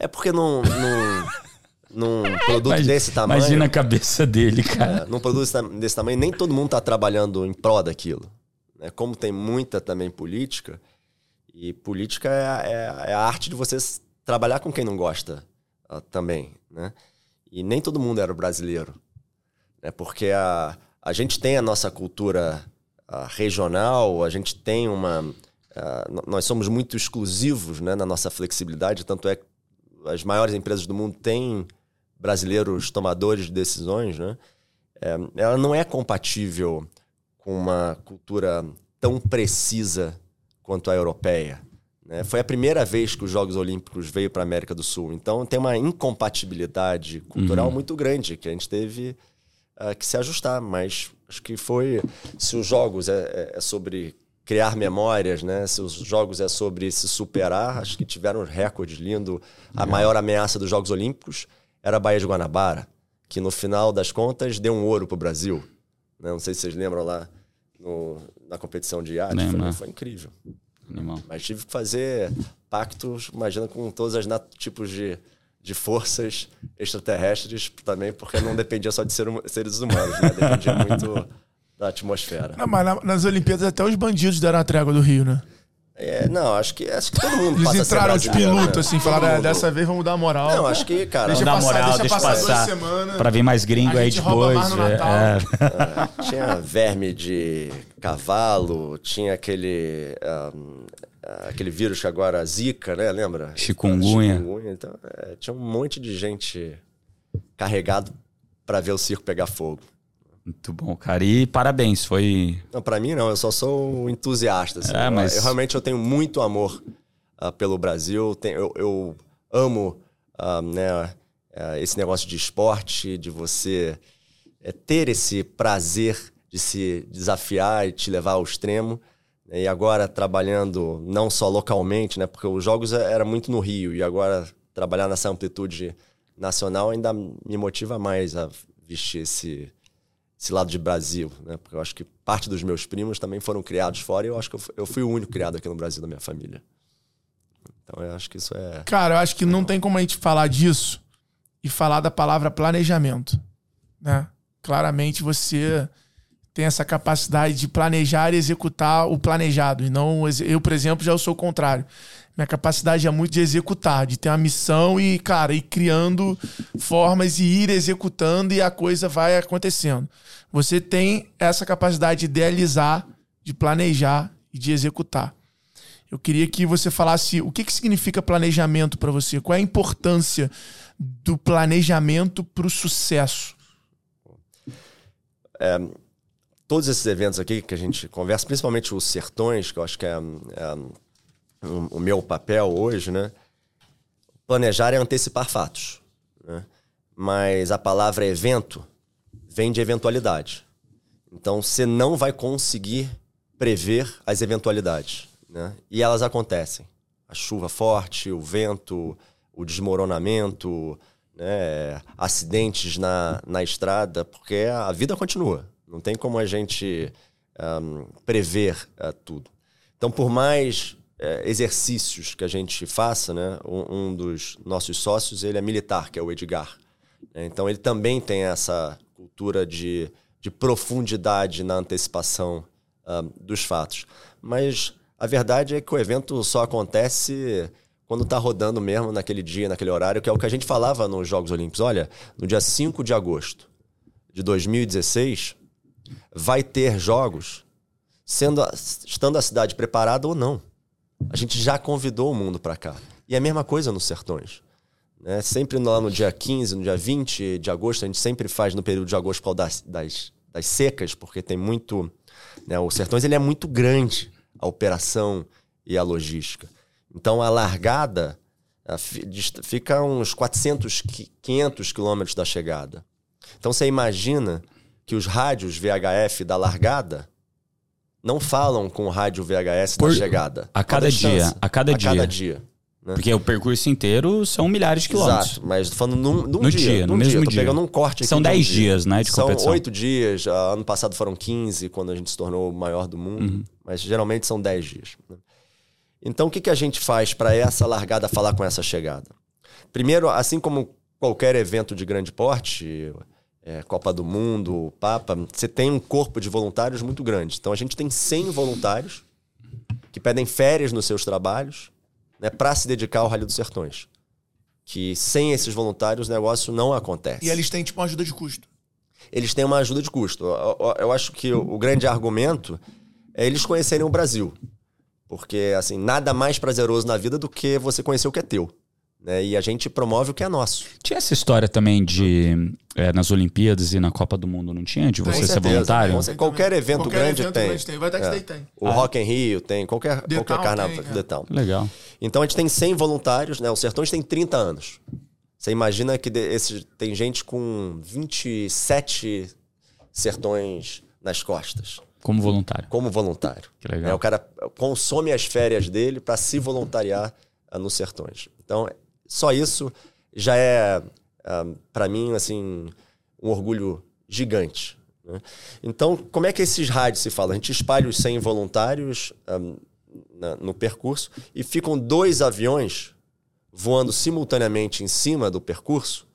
É porque num, num, num produto Imagina- desse tamanho. Imagina a cabeça dele, cara. é, num produto desse, tam- desse tamanho, nem todo mundo está trabalhando em prol daquilo. né? Como tem muita também política, e política é, a- é é a arte de você trabalhar com quem não gosta ah, também. Né? E nem todo mundo era brasileiro. Né? Porque a, a gente tem a nossa cultura ah, regional, a gente tem uma. ah, n- nós somos muito exclusivos né, na nossa flexibilidade, tanto é que as maiores empresas do mundo têm brasileiros tomadores de decisões, né? É, ela não é compatível com uma cultura tão precisa quanto a europeia. Né? Foi a primeira vez que os Jogos Olímpicos veio para a América do Sul. Então tem uma incompatibilidade cultural muito grande que a gente teve ah, que se ajustar. Mas acho que foi. Se os Jogos é, é- é sobre criar memórias, né? Se os Jogos é sobre se superar, acho que tiveram recordes lindo. A maior ameaça dos Jogos Olímpicos era a Baía de Guanabara, que no final das contas deu um ouro para o Brasil. né? Não sei se vocês lembram lá no- na competição de iate. Foi, foi incrível. Animal. Mas tive que fazer pactos, imagina, com todos os tipos de, de forças extraterrestres também, porque não dependia só de ser, seres humanos, né? Dependia muito da atmosfera. Não, mas na- nas Olimpíadas até os bandidos deram a trégua do Rio, né? É, não, acho que, acho que todo mundo Eles entraram de piloto, né? assim, falaram, "É, mundo- dessa vez vamos dar moral. Não, acho que, cara, Deixa Dá passar, moral, deixa deixa, passar duas passar. semanas. Pra vir mais gringo A aí depois. é, Natal. é. tinha verme de cavalo, tinha aquele ahm, aquele vírus que agora zika, né? Lembra? Chikungunya. Chikungunya, Então, é, tinha um monte de gente carregado para ver o circo pegar fogo. Muito bom, cara. E parabéns, foi. Não, para mim não, eu só sou um entusiasta. assim. É, Eu- mas- eu, realmente eu tenho muito amor ah, pelo Brasil. Tenho- eu, eu amo ah, né, ah, esse negócio de esporte, de você eh, ter esse prazer de se desafiar e te levar ao extremo. E agora trabalhando não só localmente, né, porque os jogos eh, era muito no Rio e agora trabalhar nessa amplitude nacional ainda me motiva mais a vestir esse, esse lado de Brasil, né? Porque eu acho que parte dos meus primos também foram criados fora e eu acho que eu fui, eu fui o único criado aqui no Brasil da minha família. Então eu acho que isso é. Cara, eu acho que não tem como a gente falar disso e falar da palavra planejamento, né? Claramente você tem essa capacidade de planejar e executar o planejado. E não eu, por exemplo, já sou o contrário. Minha capacidade é muito de executar, de ter uma missão e, cara, ir criando formas e ir executando e a coisa vai acontecendo. Você tem essa capacidade de idealizar, de planejar e de executar. Eu queria que você falasse o que, que significa planejamento para você, qual é a importância do planejamento para o sucesso. É, todos esses eventos aqui que a gente conversa, principalmente os sertões, que eu acho que é, é o, meu papel hoje, né? Planejar é antecipar fatos. Né? Mas a palavra evento vem de eventualidade. Então você não vai conseguir prever as eventualidades. Né? E elas acontecem. A chuva forte, o vento, o desmoronamento, né? acidentes na, na estrada, porque a vida continua. Não tem como a gente um, prever uh, tudo. Então, por mais uh, exercícios que a gente faça, né, um, um, dos nossos sócios ele é militar, que é o Edgar. Então, ele também tem essa cultura de, de profundidade na antecipação uh, dos fatos. Mas a verdade é que o evento só acontece quando está rodando mesmo naquele dia, naquele horário, que é o que a gente falava nos Jogos Olímpicos. Olha, no dia 5 de agosto de 2016, vai ter jogos sendo estando a cidade preparada ou não. A gente já convidou o mundo para cá. E é a mesma coisa nos sertões. Né? Sempre lá no dia 15, no dia 20 de agosto, a gente sempre faz no período de agosto causa das, das, das secas, porque tem muito. Né? O sertões ele é muito grande, a operação e a logística. Então a largada fica uns 400, 500 quilômetros da chegada. Então você imagina que os rádios VHF da largada não falam com o rádio VHS Por, da chegada. A cada dia. A cada a dia. Cada dia né? Porque o percurso inteiro são milhares de quilômetros. Exato, mas falando num, num no dia, dia, no mesmo dia. dia. pegando um corte aqui São 10 um dias, né, de competição. São 8 dias. Ano passado foram 15, quando a gente se tornou o maior do mundo. Uhum. Mas geralmente são 10 dias. Né? Então, o que, que a gente faz para essa largada falar com essa chegada? Primeiro, assim como qualquer evento de grande porte, é, Copa do Mundo, Papa, você tem um corpo de voluntários muito grande. Então a gente tem 100 voluntários que pedem férias nos seus trabalhos né, para se dedicar ao Rally dos Sertões. Que sem esses voluntários o negócio não acontece. E eles têm tipo uma ajuda de custo. Eles têm uma ajuda de custo. Eu, eu, eu acho que o, o grande argumento é eles conhecerem o Brasil. Porque, assim, nada mais prazeroso na vida do que você conhecer o que é teu. Né? E a gente promove o que é nosso. Tinha essa história também de é, nas Olimpíadas e na Copa do Mundo, não tinha? De você ser voluntário? Tem, qualquer evento qualquer grande evento tem. Grande tem. Vai é. tem. O ah. Rock in Rio tem, qualquer, qualquer carnaval. Tem, é. Legal. Então a gente tem 100 voluntários, né? O Sertões tem 30 anos. Você imagina que esse, tem gente com 27 sertões nas costas. Como voluntário. Como voluntário. Que legal. É, o cara consome as férias dele para se voluntariar nos sertões. Então, só isso já é, ah, para mim, assim, um orgulho gigante. Né? Então, como é que esses rádios se falam? A gente espalha os 100 voluntários um, ah, na, no percurso e ficam dois aviões voando simultaneamente em cima do percurso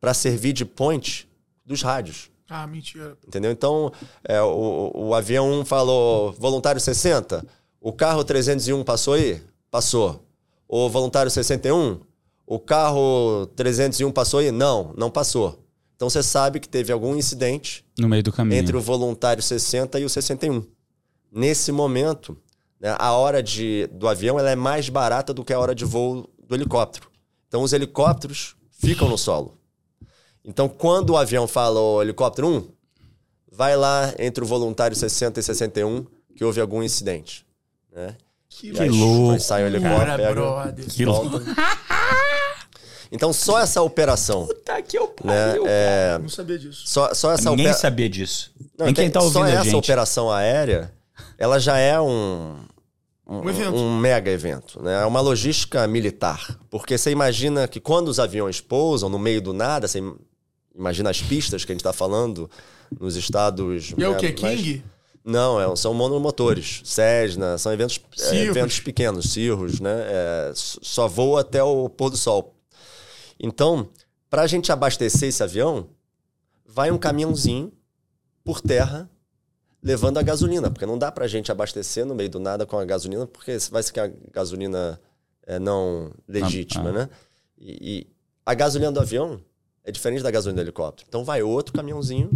para servir de point dos rádios. Ah, mentira. Entendeu? Então, é, o, o avião 1 falou voluntário 60, o carro 301 passou aí? Passou. O voluntário 61 o carro 301 passou aí? Não, não passou. Então você sabe que teve algum incidente no meio do caminho entre o voluntário 60 e o 61. Nesse momento, né, a hora de, do avião ela é mais barata do que a hora de voo do helicóptero. Então os helicópteros ficam no solo. Então quando o avião fala o helicóptero 1, vai lá entre o voluntário 60 e 61 que houve algum incidente. Né? Que, que louco. Sai o helicóptero, pega, que louco. Então, só essa operação. Puta que eu pariu, né, é... Não sabia disso. Só, só essa Ninguém opera... sabia disso. Não, Nem quem tá ouvindo Só essa gente. operação aérea, ela já é um, um, Um evento. um mega evento, né? É uma logística militar. Porque você imagina que quando os aviões pousam no meio do nada, você imagina as pistas que a gente está falando nos estados. E é o mais- King? Não, é- são monomotores, Cessna, são eventos, é, eventos pequenos, cirros, né? É, só voa até o pôr do sol. Então, para a gente abastecer esse avião, vai um caminhãozinho por terra levando a gasolina, porque não dá para a gente abastecer no meio do nada com a gasolina, porque vai ser que a gasolina é não legítima, Ah, ah. né? E, e a gasolina do avião é diferente da gasolina do helicóptero. Então vai outro caminhãozinho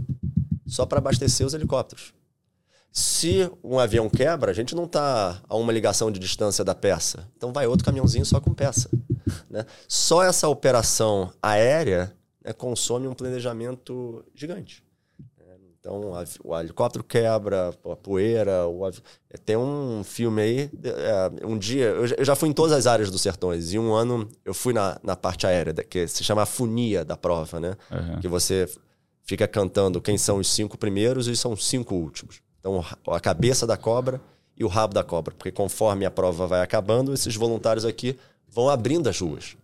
só para abastecer os helicópteros. Se um avião quebra, a gente não está a uma ligação de distância da peça. Então vai outro caminhãozinho só com peça. né? Só essa operação aérea né, consome um planejamento gigante. Então, a- o helicóptero quebra, a poeira. O avi- Tem um filme aí. é, um dia, eu já- eu já fui em todas as áreas dos sertões. E um ano eu fui na, na parte aérea, que se chama a fonia da prova, né? Aham. Que você fica cantando quem são os cinco primeiros e são os cinco últimos. Então, a cabeça da cobra e o rabo da cobra. Porque conforme a prova vai acabando, esses voluntários aqui vão abrindo as ruas.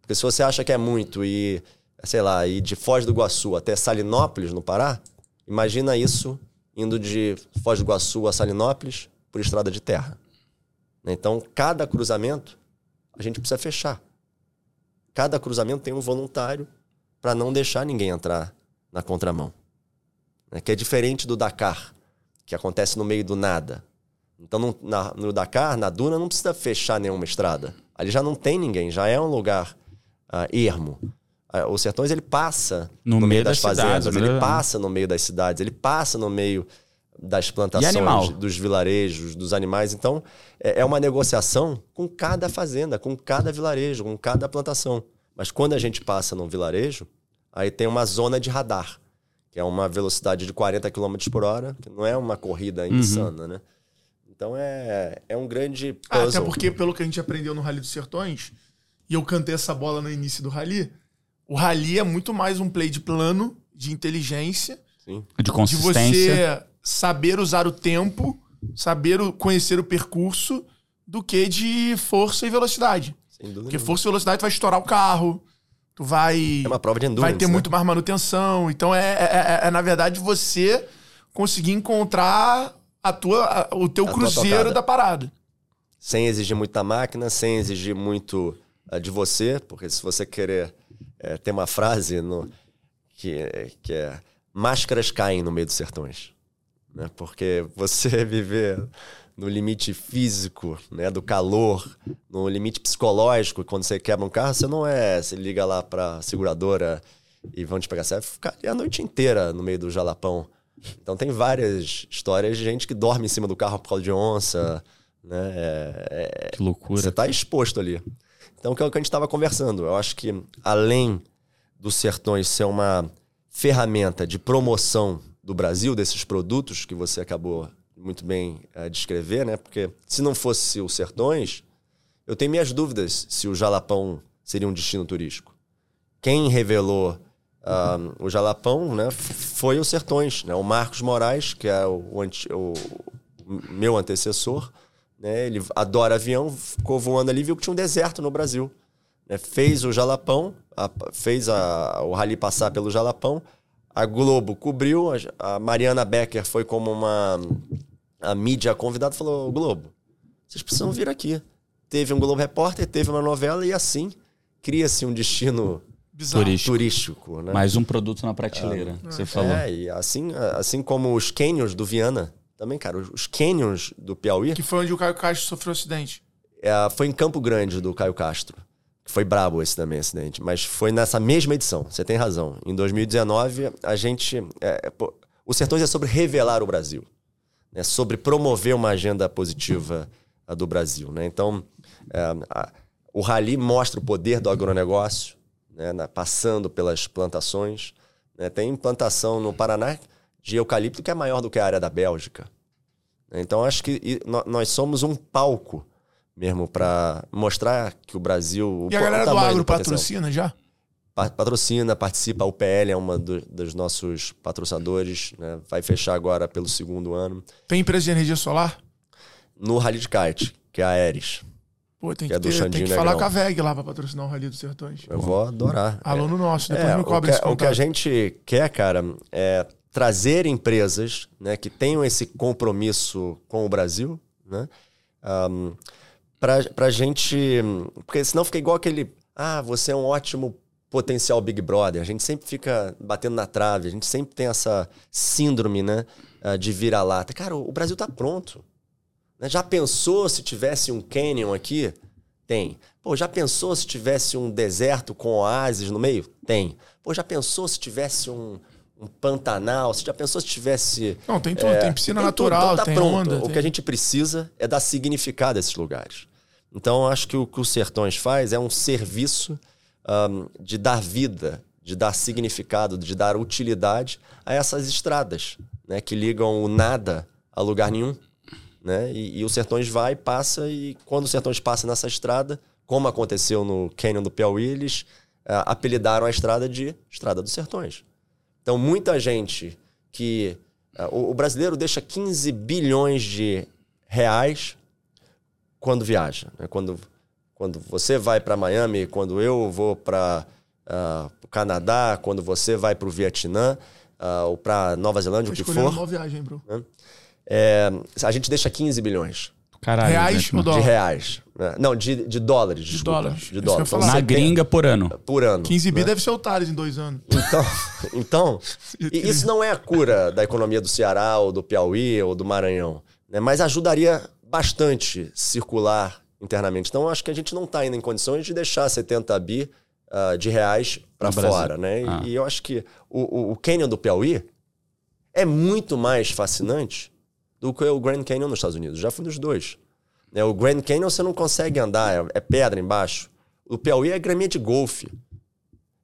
Porque se você acha que é muito e, sei lá, ir de Foz do Iguaçu até Salinópolis, no Pará, imagina isso indo de Foz do Iguaçu a Salinópolis por estrada de terra. Então, cada cruzamento a gente precisa fechar. Cada cruzamento tem um voluntário para não deixar ninguém entrar na contramão. Né? Que é diferente do Dakar, que acontece no meio do nada. Então, no Dakar, na duna, não precisa fechar nenhuma estrada. Ali já não tem ninguém, já é um lugar ah, ermo. Ah, o Sertões, ele passa No no, meio meio das, das cidades, fazendas, ele né? passa no meio das cidades, ele passa no meio das plantações, dos vilarejos, dos animais. Então, é é uma negociação com cada fazenda, com cada vilarejo, com cada plantação. Mas quando a gente passa num vilarejo, aí tem uma zona de radar, que é uma velocidade de 40 km por hora, que não é uma corrida insana, né? Então é, é um grande Ah, puzzle. até porque, pelo que a gente aprendeu no Rally dos Sertões, e eu cantei essa bola no início do Rally, o Rally é muito mais um play de plano, de inteligência, Sim. De de consistência. você saber usar o tempo, saber o- conhecer o percurso, do que de força e velocidade. Sem dúvida. Porque força e velocidade vai estourar o carro, tu vai. É uma prova de endurance. vai ter né? muito mais manutenção. Então é, é- é- é, na verdade, você conseguir encontrar a tua, a- o teu A cruzeiro da parada. Sem exigir muito da máquina, sem exigir muito ah, de você, porque se você querer ter uma frase no, que, que é máscaras caem no meio dos sertões. Né? Porque você viver no limite físico, né, do calor, no limite psicológico, quando você quebra um carro, você não é, você liga lá pra seguradora e vão te pegar, você vai ficar a noite inteira no meio do jalapão. Então tem várias histórias de gente que dorme em cima do carro por causa de onça, né? É- é- Que loucura. você está exposto ali. Então, que é o que a gente estava conversando. Eu acho que, além dos sertões ser uma ferramenta de promoção do Brasil, desses produtos que você acabou muito bem de descrever, né? Porque se não fosse os sertões, eu tenho minhas dúvidas se o Jalapão seria um destino turístico. Quem revelou ah, o Jalapão né, foi os sertões. Né? O Marcos Moraes, que é o, o meu antecessor, né? ele adora avião, ficou voando ali e viu que tinha um deserto no Brasil. né? Fez o Jalapão, a- fez a- o rally passar pelo Jalapão, a Globo cobriu, a, a Mariana Becker foi como uma a mídia convidada falou: Globo, vocês precisam vir aqui. Teve um Globo Repórter, teve uma novela e assim cria-se um destino Bizarro. Turístico. turístico. Né? Mais um produto na prateleira, que você falou. É, e assim, assim como os canyons do Viana, também, cara, os- canyons do Piauí, Que foi onde o Caio Castro sofreu acidente. é, foi em Campo Grande do Caio Castro. Que foi brabo esse também, acidente. Mas foi nessa mesma edição, você tem razão. Em 2019, a gente. é, pô, o Sertões é sobre revelar o Brasil. Né? Sobre promover uma agenda positiva do Brasil. Né? Então, é, a- o Rally mostra o poder do agronegócio, né? na- passando pelas plantações. né? Tem plantação no Paraná de eucalipto que é maior do que a área da Bélgica. Então, acho que i- nó- nós somos um palco mesmo para mostrar que o Brasil. E a o galera do agro potencial. patrocina já? Pa- Patrocina, participa. A UPL é uma do- dos nossos patrocinadores. né? Vai fechar agora pelo segundo ano. Tem empresa de energia solar? No Rally de Kite, que é a Ares. Pô, tem Que que, é do ter- tem que falar com a VEG lá pra patrocinar o Rally dos Sertões. Eu vou adorar. Aluno nosso, depois É, me o, cobra que, esse o que a contato. gente quer, cara, é trazer empresas né, que tenham esse compromisso com o Brasil, né? Um, pra, pra gente. Porque senão fica igual aquele. Ah, você é um ótimo potencial Big Brother. A gente sempre fica batendo na trave, a gente sempre tem essa síndrome, né? ah, De vira-lata. Cara, o Brasil tá pronto. Né? Já pensou se tivesse um canyon aqui? Tem. Pô, já pensou se tivesse um deserto com oásis no meio? Tem. Pô, já pensou se tivesse um, um Pantanal? Você já pensou se tivesse. Não, tem tudo. É, tem piscina tem tudo, natural, então tá tem pronto. onda. O tem- que a gente precisa é dar significado a esses lugares. Então, acho que o que o Sertões faz é um serviço ahm, de dar vida, de dar significado, de dar utilidade a essas estradas, né, que ligam o nada a lugar nenhum. Né? E, e o Sertões vai, passa, e quando o Sertões passa nessa estrada, como aconteceu no Canyon do Piauí, eles ah, apelidaram a estrada de Estrada dos Sertões. Então, muita gente que. ah, o, o brasileiro deixa 15 bilhões de reais quando viaja. né? Quando, quando você vai para Miami, quando eu vou para o Canadá, quando você vai para o Vietnã ah, ou para Nova Zelândia, o que for, uma viagem, bro. É, a gente deixa 15 bilhões Caralho, Reais gente, ou de reais. né? Não, de, de dólares, desculpa. dólares. De dólares. Então. Na gringa por ano. Por ano. 15 bi né? deve ser o Thales em dois anos. Então, então e isso não é a cura da economia do Ceará ou do Piauí ou do Maranhão, né? mas ajudaria bastante circular internamente. Então, eu acho que a gente não está ainda em condições de deixar 70 bi ah, de reais para fora. Né? E- Ah. E, eu acho que o, o, o Canyon do Piauí é muito mais fascinante do que o Grand Canyon nos Estados Unidos. Já fui nos dois. né? O Grand Canyon você não consegue andar, é, é pedra embaixo. O Piauí é graminha de golfe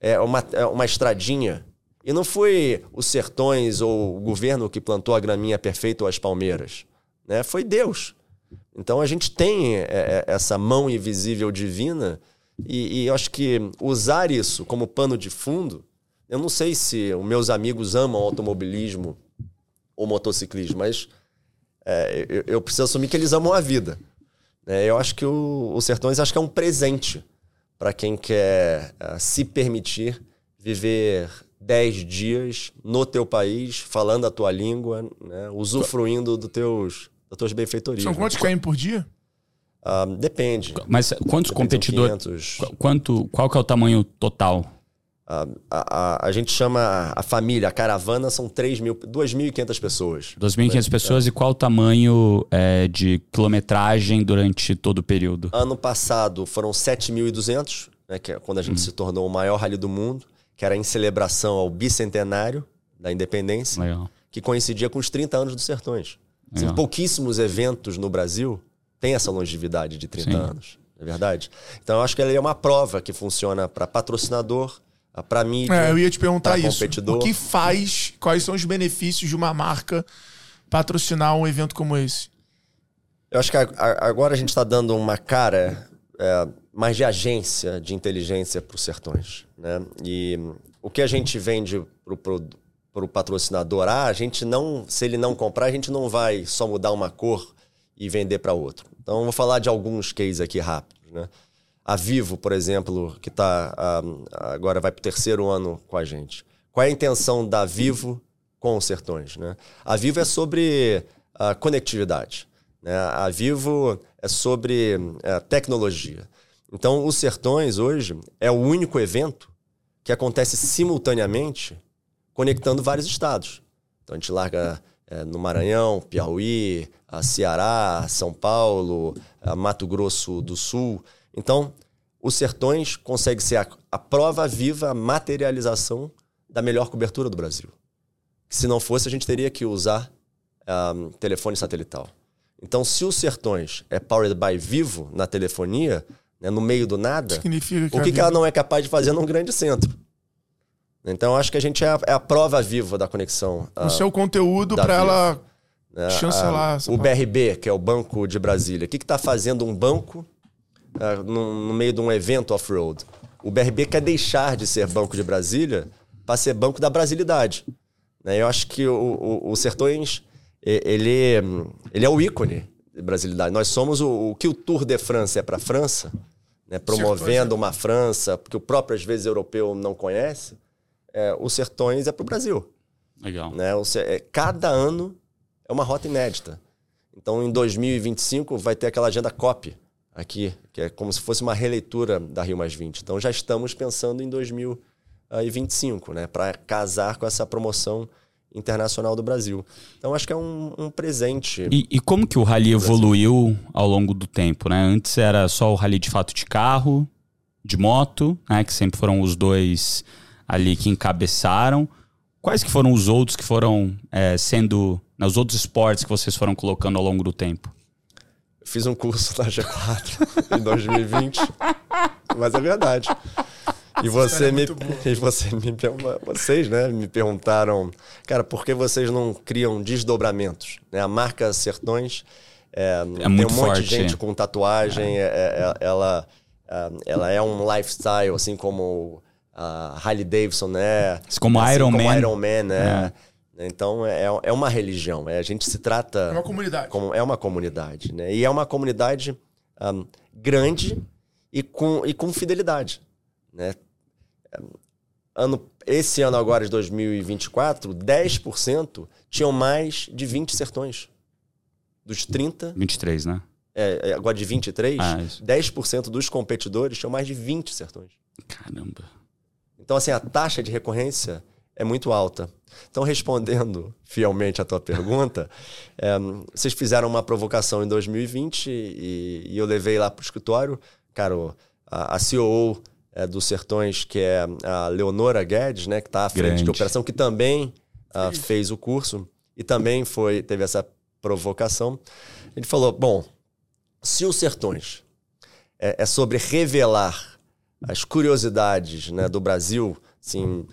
é uma, é uma estradinha. E não foi os sertões ou o governo que plantou a graminha perfeita ou as palmeiras. Né? Foi Deus. Então a gente tem é, é, essa mão invisível divina e, e acho que usar isso como pano de fundo, eu não sei se os meus amigos amam automobilismo ou motociclismo, mas é, eu, eu preciso assumir que eles amam a vida. né? eu acho que o, o Sertões acho que é um presente para quem quer eh, se permitir viver 10 dias no teu país, falando a tua língua, né? usufruindo do teus, das tuas benfeitorias. São né? quantos caem por dia? Ah, depende. Mas quantos Depende, competidores. 500. Qu- Quanto, qual que é o tamanho total? Ah, a, a, a gente chama a família, a caravana, são 3 mil, 2.500 pessoas. 2.500 pessoas e qual o tamanho é, de quilometragem durante todo o período? Ano passado foram 7.200, né, que é quando a gente se tornou o maior rally do mundo, que era em celebração ao bicentenário da independência. Legal. que coincidia com os 30 anos dos Sertões. Assim, pouquíssimos eventos no Brasil têm essa longevidade de 30 Sim. anos, é verdade? Então eu acho que ela é uma prova que funciona para patrocinador, para mídia. É, eu ia te perguntar isso. competidor. O que faz, quais são os benefícios de uma marca patrocinar um evento como esse? Eu acho que agora a gente está dando uma cara é, mais de agência de inteligência para os sertões. Né? E o que a gente vende para o patrocinador, ah, a gente não, se ele não comprar, a gente não vai só mudar uma cor e vender para outro. Então, eu vou falar de alguns cases aqui rápidos. Né? A Vivo, por exemplo, que tá, ah, agora vai para o terceiro ano com a gente. Qual é a intenção da Vivo com os sertões? Né? A Vivo é sobre a conectividade. Né? A Vivo é sobre eh, tecnologia. Então, os Sertões hoje é o único evento que acontece simultaneamente conectando vários estados. Então, a gente larga eh, no Maranhão, Piauí, Ceará, São Paulo, Mato Grosso do Sul. Então, os Sertões consegue ser a, a prova viva, a materialização da melhor cobertura do Brasil. Se não fosse, a gente teria que usar ah, telefone satelital. Então, se os Sertões é powered by Vivo na telefonia, né, no meio do nada, Significa o que, que ela não é capaz de fazer num grande centro? Então, acho que a gente é a, é a prova viva da conexão. ah, o seu conteúdo para ela né, chancelar a- essa o parte. BRB, que é o Banco de Brasília. O que está fazendo um banco ah, no, no meio de um evento off-road? O BRB quer deixar de ser Banco de Brasília para ser Banco da Brasilidade. Né? Eu acho que o, o, o Sertões, ele, ele é o ícone brasilidade. Nós somos o, o que o Tour de France é para a França, né, promovendo uma França, porque o próprio, às vezes, europeu não conhece, é, o Sertões é para o Brasil. Legal. Né? O, é, cada ano é uma rota inédita. Então, em 2025, vai ter aquela agenda COP aqui, que é como se fosse uma releitura da Rio Mais 20. Então, já estamos pensando em 2025, né, para casar com essa promoção internacional do Brasil. Então acho que é um, um presente. E, e, como que o rally evoluiu ao longo do tempo, né? Antes era só o rally de fato de carro, de moto, né? Que sempre foram os dois ali que encabeçaram. Quais que foram os outros que foram é, sendo, né, os outros esportes que vocês foram colocando ao longo do tempo? Fiz um curso na G4 em 2020, mas é verdade. E você é me, e você me, vocês, né, me perguntaram, cara, por que vocês não criam desdobramentos? Né, a marca Sertões é, é tem um monte forte, de gente com tatuagem, é. É, é ela, ela é um lifestyle, assim como a Harley Davidson, né? Como assim Iron como Man. Iron Man, né? Então é, é uma religião, é, a gente se trata. É uma comunidade. Como, é uma comunidade, né? E é uma comunidade um, grande e com, e com fidelidade. Né? Ano, esse ano agora de 2024, 10% tinham mais de 20 sertões. Dos 30. 23, né? É, agora de 23, ah, 10% dos competidores tinham mais de 20 sertões. Caramba. Então, assim, a taxa de recorrência é muito alta. Então, respondendo fielmente à tua pergunta, é, vocês fizeram uma provocação em 2020 e, e eu levei lá para o escritório. Cara, a, a CEO é, dos Sertões, que é a Leonora Guedes, né, que está à frente Grande. de operação, que também uh, fez o curso e também foi teve essa provocação. Ele falou: bom, se os Sertões é, é sobre revelar as curiosidades né, do Brasil, assim,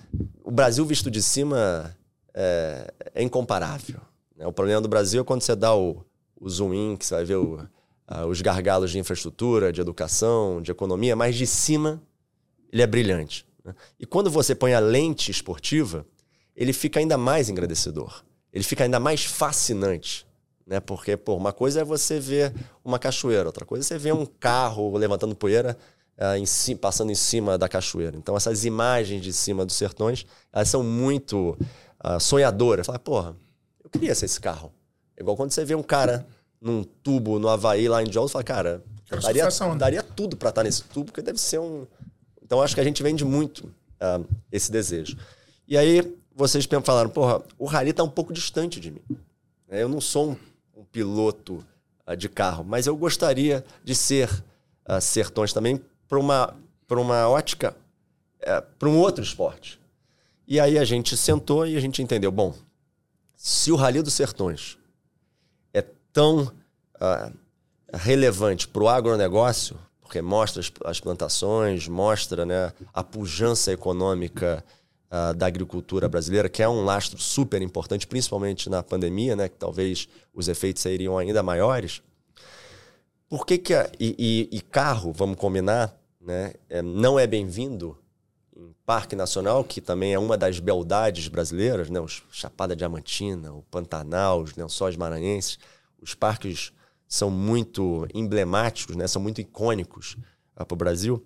o Brasil visto de cima é, é incomparável. Né? O problema do Brasil é quando você dá o, o zoom in, que você vai ver o, uh, os gargalos de infraestrutura, de educação, de economia, mas de cima ele é brilhante. Né? E quando você põe a lente esportiva, ele fica ainda mais engrandecedor. Ele fica ainda mais fascinante. Né? Porque, pô, uma coisa é você ver uma cachoeira, outra coisa é você ver um carro levantando poeira em si, passando em cima da cachoeira. Então, essas imagens de cima dos sertões, elas são muito uh, sonhadoras. Fala, porra, eu queria ser esse carro. É igual quando você vê um cara num tubo no Havaí, lá em Jaws, fala, cara, daria, daria tudo para estar nesse tubo, porque deve ser um, então acho que a gente vende muito uh, esse desejo. E aí vocês falaram, porra, o rally está um pouco distante de mim. É, eu não sou um, um piloto uh, de carro, mas eu gostaria de ser Sertões também para uma, uma ótica, uh, para um outro esporte. E aí a gente sentou e a gente entendeu, bom, se o Rally dos Sertões é tão relevante para o agronegócio, porque mostra as, as plantações, mostra né, a pujança econômica uh, da agricultura brasileira, que é um lastro super importante, principalmente na pandemia, né, que talvez os efeitos seriam ainda maiores. Por que, que a, e, e, e carro, vamos combinar, né, é, não é bem-vindo em Parque Nacional, que também é uma das beldades brasileiras, né, os Chapada Diamantina, o Pantanal, os Lençóis Maranhenses, os parques são muito emblemáticos, né? são muito icônicos ah, para o Brasil.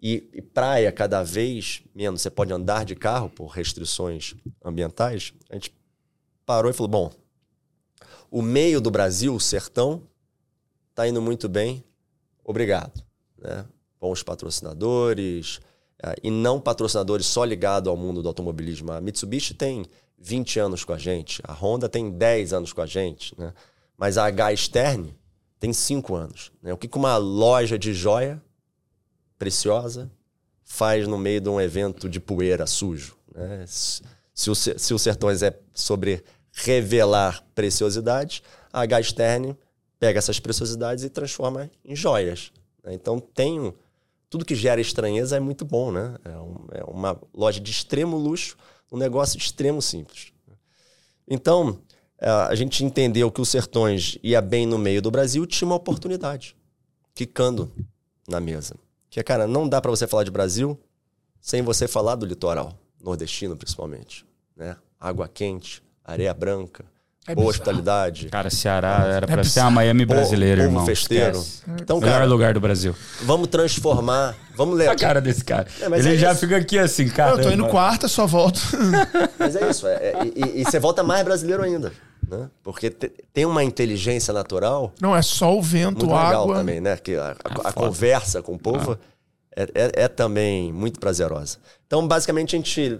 E, e, praia, cada vez menos, você pode andar de carro por restrições ambientais. A gente parou e falou: bom, o meio do Brasil, o sertão, está indo muito bem, obrigado. Né? Bons patrocinadores, uh, e não patrocinadores só ligados ao mundo do automobilismo. A Mitsubishi tem 20 anos com a gente, a Honda tem 10 anos com a gente, né? mas a H Stern tem cinco anos. Né? O que uma loja de joia preciosa faz no meio de um evento de poeira sujo? Né? Se, o, se o Sertões é sobre revelar preciosidades, a H Stern pega essas preciosidades e transforma em joias. Né? Então tem tudo que gera estranheza é muito bom, né? É, um, é uma loja de extremo luxo, um negócio de extremo simples. Então é, a gente entendeu que os sertões ia bem no meio do Brasil, tinha uma oportunidade, quicando na mesa. Que, cara, não dá para você falar de Brasil sem você falar do litoral, nordestino principalmente. Né? Água quente, areia branca, É boa bizarro. hospitalidade. Cara, Ceará era pra ser a Miami brasileira, irmão. festeiro. Então, Melhor cara, lugar do Brasil. vamos transformar, vamos A ler. cara desse cara. É, mas Ele é já isso. fica aqui assim, cara. Eu tô indo quarta, só volto. Mas é isso, é- é- e, e você volta mais brasileiro ainda, né? Porque te- tem uma inteligência natural Não, é só o vento, muito legal água. também, né? Que a, a- a foda. conversa com o povo é, é- é também muito prazerosa. Então, basicamente, a gente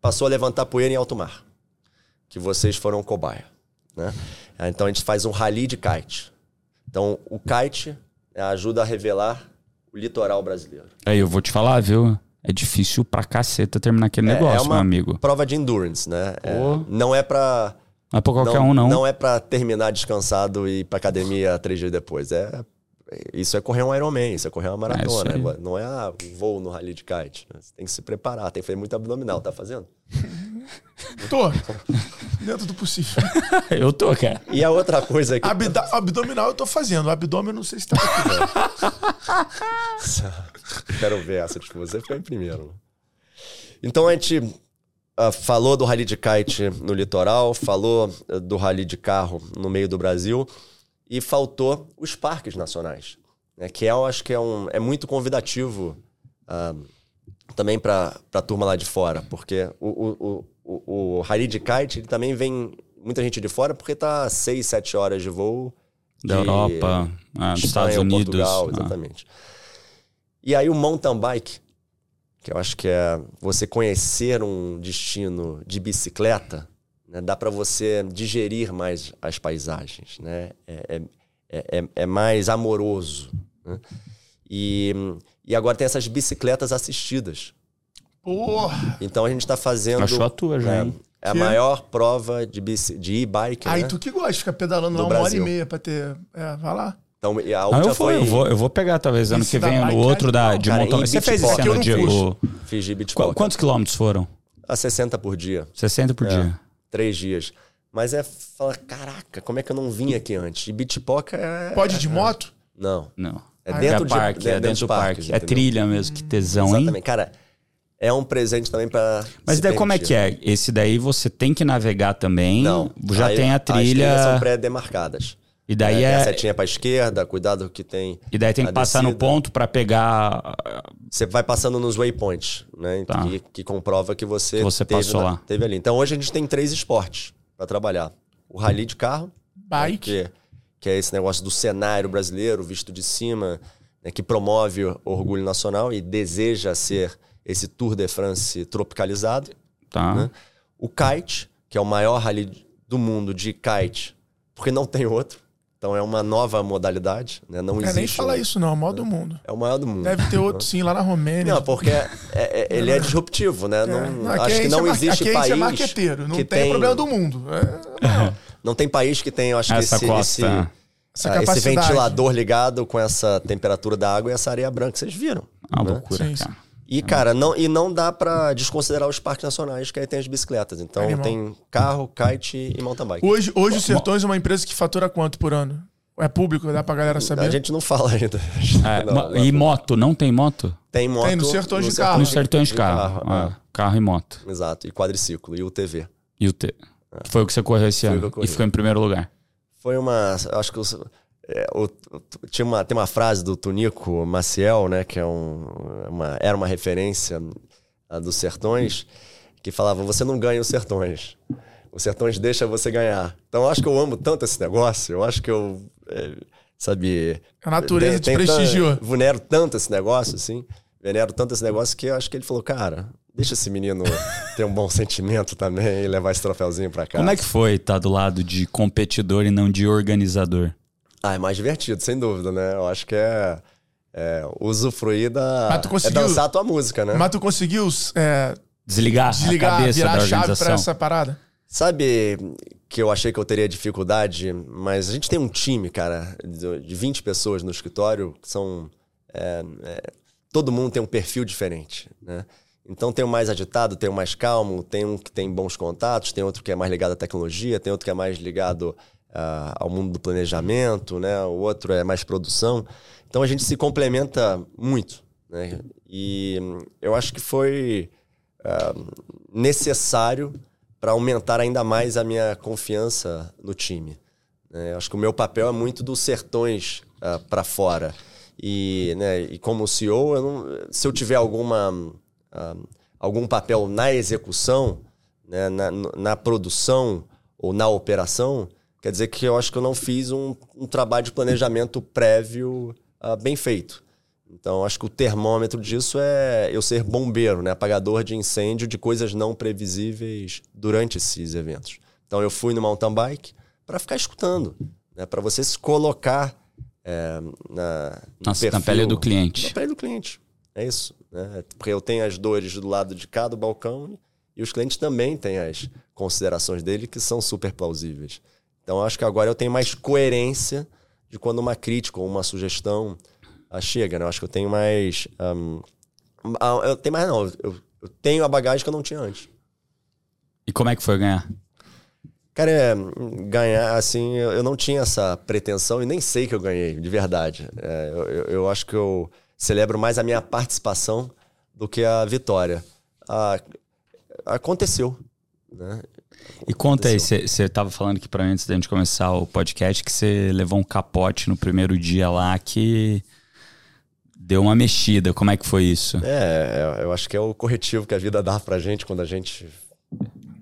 passou a levantar poeira em alto mar, que vocês foram cobaia, né? Então, a gente faz um rally de kite. Então, o kite é, ajuda a revelar o litoral brasileiro. Aí, eu vou te falar, viu? É difícil pra caceta terminar aquele É- negócio, é uma meu amigo. prova de endurance, né? É, não é pra Não é pra qualquer não, um, não. Não é pra terminar descansado e ir pra academia três dias depois. É, isso é correr um Ironman, isso é correr uma maratona. É isso aí. não é ah, voo no rally de kite. né? Você tem que se preparar, tem que fazer muito abdominal. Tá fazendo? Tô. Dentro do possível. Eu tô, cara. E a outra coisa que... Abda- abdominal eu tô fazendo. O abdômen eu não sei se tá aqui. Quero ver essa de você ficar em primeiro. Então a gente ah, falou do rally de kite no litoral, falou ah, do rally de carro no meio do Brasil e faltou os parques nacionais, né, que eu acho que é, um, é muito convidativo ah, também para a turma lá de fora, porque o, o, o, o, rally de kite ele também vem muita gente de fora porque tá 6, 7 horas de voo Da de- Europa, ah, dos Estados Unidos. Portugal, ah. exatamente. E aí o mountain bike, que eu acho que é você conhecer um destino de bicicleta, né, dá para você digerir mais as paisagens, né? É, é, é, é mais amoroso. né? E, e agora tem essas bicicletas assistidas. Porra. Então a gente está fazendo. Achou a tua já, né, hein? É a Que? maior prova de, de e-bike. Aí né? tu que gosta de ficar pedalando Do lá uma Brasil. hora e meia pra ter. É, vai lá. Então, a Ah, última eu, vou, foi. eu, vou, eu vou pegar, talvez, ano Esse que vem, no outro é da, de Cara, em Você fez esse ano eu de. não o- Fiz de quantos quilômetros foram? A 60 por dia. 60 por É. dia. Três dias. Mas é falar, caraca, como é que eu não vim aqui antes? E poker é. Pode ir de moto? Não. Não. É É dentro de- parque, de- é dentro dentro de do parques, parque. É trilha mesmo, que tesão, hein? Exatamente. Cara, é um presente também pra. Mas se daí como é permitir. que é? Esse daí você tem que navegar também. Não. Já Aí tem a As trilhas trilha. são pré-demarcadas. E daí a é. setinha pra esquerda, cuidado que tem. E daí tem que a passar no descida. ponto pra pegar. Você vai passando nos waypoints, né? Tá. Que, que comprova que você, você teve, passou na- lá. teve ali. Então hoje a gente tem três esportes pra trabalhar: o rally de carro, Bike. que, que é esse negócio do cenário brasileiro visto de cima, né, que promove o orgulho nacional e deseja ser esse Tour de France tropicalizado. Tá. né? O kite, que é o maior rally do mundo de kite, porque não tem outro. Então é uma nova modalidade, né? Não Não é existe. nem falar um- isso, não. É o maior do mundo. É o maior do mundo. Deve ter outro sim lá na Romênia. Não, porque é- é- ele é disruptivo, né? Não, Não, aqui acho que não é existe país é marqueteiro. Não que tem, problema do mundo. É, Não tem país que tem, eu acho Essa que esse, esse, essa ah, esse capacidade. ventilador ligado com essa temperatura da água e essa areia branca, vocês viram. Uma né? loucura, Sim, sim. cara. E, cara, não, e não dá pra desconsiderar os parques nacionais, que aí tem as bicicletas. Então Animal. tem carro, kite e mountain bike. Hoje, hoje o Sertões é uma empresa que fatura quanto por ano? É público, dá pra galera saber? A gente não fala ainda. É, Não, e moto? Não tem moto? Tem moto. Tem no Sertões de Sertões carro. No sertões de carro. carro, Ah, Carro e moto. Exato, e quadriciclo, e UTV. E o T. Foi o que você correu esse Foi o ano. eu. E ficou em primeiro lugar. Foi uma. eu Acho que os- é, o- o- tinha uma, tem uma frase do Tunico Maciel, né? Que é um, uma, era uma referência dos sertões, que falava: você não ganha os sertões. Os sertões deixa você ganhar. Então eu acho que eu amo tanto esse negócio, eu acho que eu. é, sabe. A natureza te prestigiou. Venero tanto esse negócio, assim. Venero tanto esse negócio que eu acho que ele falou: cara, deixa esse menino ter um bom sentimento também e levar esse troféuzinho pra cá. Como é que foi estar do lado de competidor e não de organizador? Ah, é mais divertido, sem dúvida, né? Eu acho que é, é usufruir da. Mas tu conseguiu- É dançar a tua música, né? Mas tu conseguiu é, Desligar, desligar, a cabeça virar da a chave pra essa parada? Sabe que eu achei que eu teria dificuldade, mas a gente tem um time, cara, de de 20 pessoas no escritório, que são. é, é, todo mundo tem um perfil diferente, né? Então tem o mais agitado, tem o mais calmo, tem um que tem bons contatos, tem outro que é mais ligado à tecnologia, tem outro que é mais ligado ah, ao mundo do planejamento, né? O outro é mais produção. Então a gente se complementa muito, né? E hum, eu acho que foi ah, necessário para aumentar ainda mais a minha confiança no time. Né? Acho que o meu papel é muito dos sertões uh, para fora. E, né, e como CEO, eu não, se eu tiver alguma, uh, algum papel na execução, né, na, na, produção ou na operação, quer dizer que eu acho que eu não fiz um, um trabalho de planejamento prévio uh, bem feito. Então, acho que o termômetro disso é eu ser bombeiro, né? apagador de incêndio de coisas não previsíveis durante esses eventos. Então, eu fui no mountain bike para ficar escutando, né? para você se colocar é, na, Nossa, perfil, na pele do cliente. Na pele do cliente. É isso. Né? Porque eu tenho as dores do lado de cá do balcão e os clientes também têm as considerações dele que são super plausíveis. Então, acho que agora eu tenho mais coerência de quando uma crítica ou uma sugestão ah, chega, né? Eu acho que eu tenho mais. Um, ah, eu tenho mais, não. Eu, eu, tenho a bagagem que eu não tinha antes. E como é que foi ganhar? Cara, é, ganhar, assim, eu, eu, não tinha essa pretensão e nem sei que eu ganhei, de verdade. É, eu, eu, acho que eu celebro mais a minha participação do que a vitória. Ah, aconteceu, né? E conta aí, você estava falando aqui para mim antes da gente começar o podcast que você levou um capote no primeiro dia lá que deu uma mexida. Como é que foi isso? É, é, eu acho que é o corretivo que a vida dá pra gente quando a gente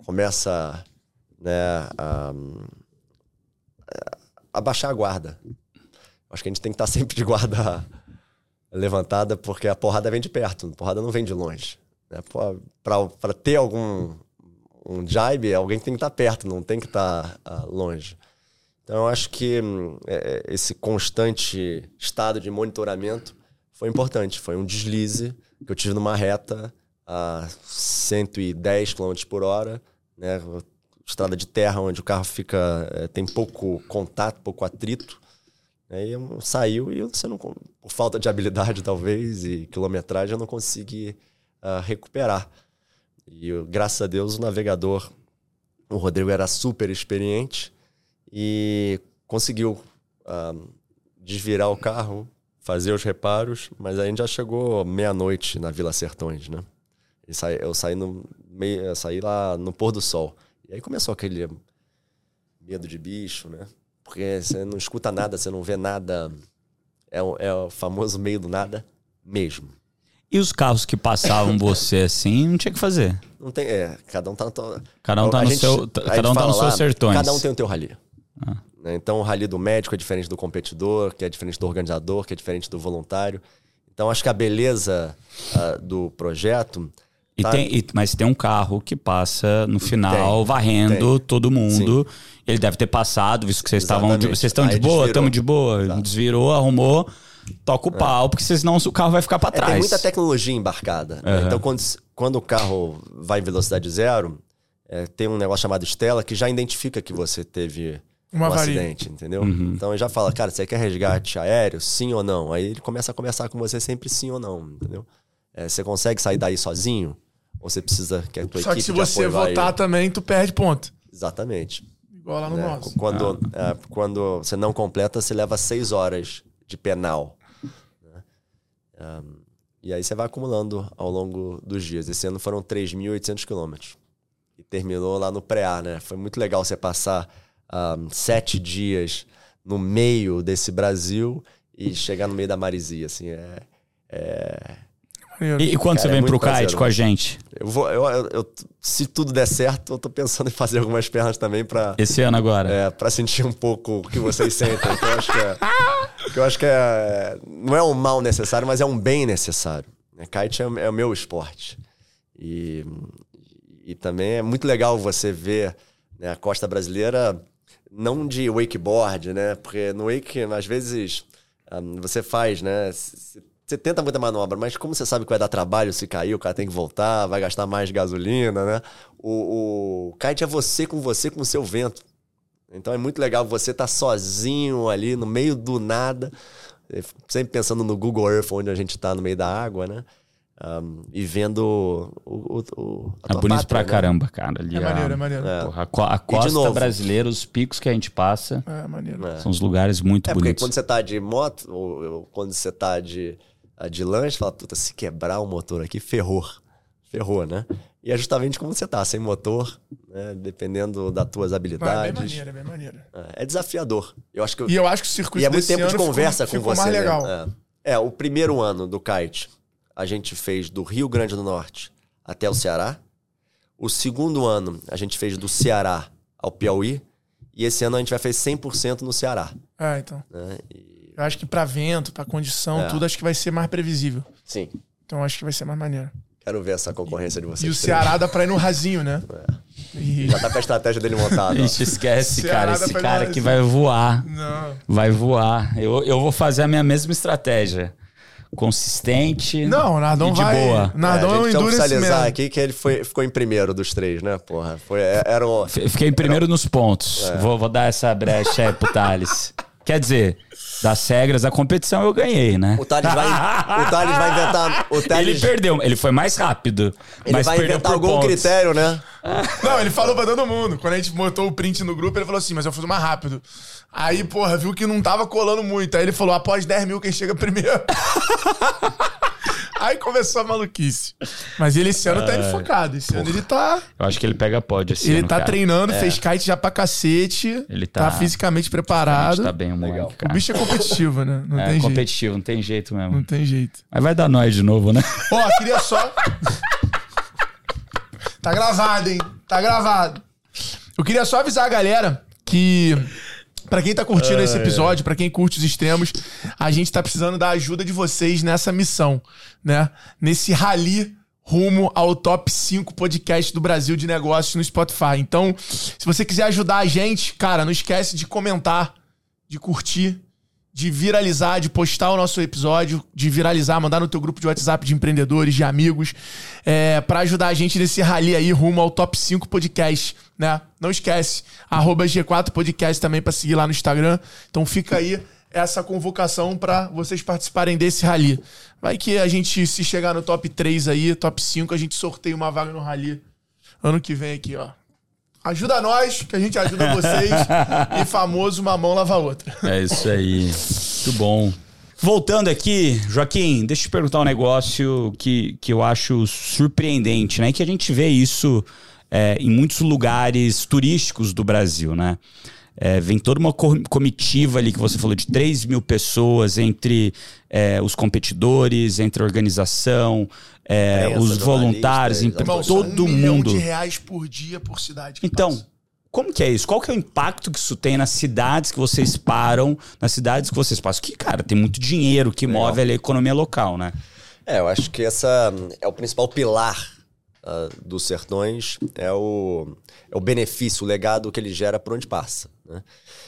começa né, a, a baixar a guarda. Acho que a gente tem que estar sempre de guarda levantada, porque a porrada vem de perto, a porrada não vem de longe. Né? Para ter algum um jibe, alguém tem que estar perto, não tem que estar uh, longe. Então, eu acho que hum, é, esse constante estado de monitoramento foi importante. Foi um deslize que eu tive numa reta a 110 km por hora, né? Estrada de terra onde o carro fica é, tem pouco contato, pouco atrito. Aí né? saiu e você não, por falta de habilidade talvez e quilometragem, eu não consegui uh, recuperar. E graças a Deus o navegador, o Rodrigo era super experiente e conseguiu uh, desvirar o carro, fazer os reparos, mas a gente já chegou meia-noite na Vila Sertões, né? Saí, eu saí, no, meio, saí lá no pôr do sol. E aí começou aquele medo de bicho, né? Porque você não escuta nada, você não vê nada. É, é o famoso meio do nada mesmo. E os carros que passavam você assim, não tinha que fazer. Não tem, é, cada um tá to... cada um tá no gente, seu, cada um tá no seu sertões. Cada um tem o teu rally. Ah. Né? Então, o rally do médico é diferente do competidor, que é diferente do organizador, que é diferente do voluntário. Então, acho que a beleza uh, do projeto. E tá... tem, e, mas tem um carro que passa no final, tem, varrendo tem. todo mundo. Sim. Ele deve ter passado, visto que vocês estavam. De, vocês estão de boa? Estamos de boa. Exato. Desvirou, arrumou, toca o é. pau, porque senão o carro vai ficar para trás. É, tem muita tecnologia embarcada. Uhum. Né? Então, quando, quando o carro vai em velocidade zero, é, tem um negócio chamado Stella que já identifica que você teve uma um acidente, entendeu? Uhum. Então ele já fala, cara, você quer resgate aéreo? Sim ou não? Aí ele começa a conversar com você sempre sim ou não, entendeu? É, você consegue sair daí sozinho? Ou você precisa que a tua Só equipe que se você votar vai... também, tu perde ponto. Exatamente. Igual lá no né? nosso. Quando, ah. é, quando você não completa, você leva seis horas de penal. Né? Um, e aí você vai acumulando ao longo dos dias. Esse ano foram 3.800 quilômetros. E terminou lá no pré né? Foi muito legal você passar um, sete dias no meio desse Brasil e chegar no meio da marisia, assim, é... é... E, e, quando Cara, você vem é pro kite com a gente? Eu vou, eu, eu, eu, se tudo der certo, eu tô pensando em fazer algumas pernas também para Esse ano agora? É, pra sentir um pouco o que vocês sentem. Então, eu acho que é, eu acho que é, não é um mal necessário, mas é um bem necessário. Kite é, é o meu esporte. E, e também é muito legal você ver né, a costa brasileira não de wakeboard, né? Porque no wake, às vezes, um, você faz, né? Você tenta muita manobra, mas como você sabe que vai dar trabalho se cair, o cara tem que voltar, vai gastar mais gasolina, né? O, o kite é você com você com o seu vento. Então é muito legal você estar tá sozinho ali no meio do nada, sempre pensando no Google Earth, onde a gente está no meio da água, né? Um, e vendo o, o, o a É bonito pra né? caramba, cara. Ali é a, maneiro, é maneiro. É. Porra, a, a costa brasileira, os picos que a gente passa, é maneiro. É. são os lugares muito é, bonitos. Porque quando você tá de moto, ou, ou quando você tá de, de lanche, fala, puta, se quebrar o motor aqui, ferrou. ferrou, né? E é justamente como você tá, sem motor, né? dependendo das tuas Não, é habilidades. bem maneiro, é bem maneiro. É, é desafiador. Eu acho que eu- E eu acho que o circuito e é muito tempo de conversa ficou, com ficou você. mais né? legal. É. É, o primeiro ano do kite, a gente fez do Rio Grande do Norte até o Ceará. O segundo ano, a gente fez do Ceará ao Piauí. E esse ano a gente vai fazer 100% no Ceará. É, então. Né? E- Eu acho que pra vento, pra condição, É. tudo, acho que vai ser mais previsível. Sim, Então acho que vai ser mais maneiro. quero ver essa concorrência de vocês. E o três. Ceará dá pra ir no rasinho, né? E... Já tá com a estratégia dele montada. Ixi, esquece, cara. Esse cara que vai voar. Não. Vai voar. Eu, eu vou fazer a minha mesma estratégia. Consistente. Não, o Nardão E de vai. boa. O Nardão é, é, a um endurance man. aqui que ele foi, ficou em primeiro dos três, né, porra? Foi, é- era. F- Fiquei em primeiro nos pontos. É. Vou, vou dar essa brecha aí pro Thales. Quer dizer, das regras da competição eu ganhei, né? O Thales vai, o Thales vai inventar... O Thales, Ele perdeu, ele foi mais rápido. ele vai perdeu inventar algum pontos. critério, né? Não, ele falou pra todo mundo. Quando a gente botou o print no grupo, ele falou assim, mas eu fiz mais rápido. Aí, porra, viu que não tava colando muito. Aí ele falou, após 10 mil, quem chega primeiro. Aí começou a maluquice. Mas ele esse ano tá indo focado. Esse ano ele tá. Eu acho que ele pega pódio esse Ele ano, tá cara. treinando, fez kite já pra cacete. Ele tá, tá- fisicamente preparado. tá bem, o moleque, O cara. bicho é competitivo, né? Não é tem jeito. competitivo, não tem jeito mesmo. Não tem jeito. Mas vai dar nós de novo, né? Ó, queria só. tá gravado, hein? Tá gravado. Eu queria só avisar a galera que. Pra quem tá curtindo esse episódio, pra quem curte os extremos, a gente tá precisando da ajuda de vocês nessa missão, né? Nesse rally rumo ao top 5 podcast do Brasil de negócios no Spotify. Então, se você quiser ajudar a gente, cara, não esquece de comentar, de curtir, de viralizar, de postar o nosso episódio, de viralizar, mandar no teu grupo de WhatsApp de empreendedores, de amigos, é, para ajudar a gente nesse rally aí rumo ao top 5 podcast, né? Não esquece, arroba G4 Podcast também para seguir lá no Instagram. Então fica aí essa convocação para vocês participarem desse rally. Vai que a gente, se chegar no top 3 aí, top 5, a gente sorteia uma vaga no rally ano que vem aqui, ó. Ajuda nós, que a gente ajuda vocês. e famoso, uma mão lava a outra. É isso aí. Muito bom. Voltando aqui, Joaquim, deixa eu te perguntar um negócio que, que eu acho surpreendente, né? Que a gente vê isso é, em muitos lugares turísticos do Brasil, né? É, vem toda uma co- comitiva ali que você falou de 3 mil pessoas entre é, os competidores, entre a organização, é, os voluntários, jornalistas, então, Irmão, todo um milhão mundo. de reais por dia por cidade. Então, passa. como que é isso? Qual que é o impacto que isso tem nas cidades que vocês param, nas cidades que vocês passam? Que, cara, tem muito dinheiro que move a economia local, né? É, eu acho que essa é o principal pilar ah, dos sertões, é o, é o benefício, o legado que ele gera por onde passa. Né?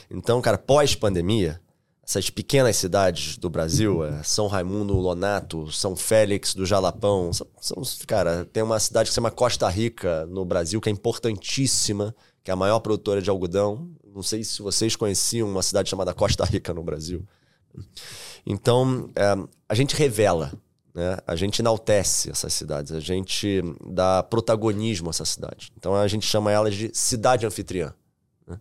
Então, cara, pós-pandemia, essas pequenas cidades do Brasil, é, São Raimundo, Lonato, São Félix do Jalapão, são, são- cara, tem uma cidade que se chama Costa Rica no Brasil, que é importantíssima, que é a maior produtora de algodão. Não sei se vocês conheciam uma cidade chamada Costa Rica no Brasil. Então, é, a gente revela, né? a gente enaltece essas cidades, a gente dá protagonismo a essas cidades. Então, a gente chama elas de cidade anfitriã. né?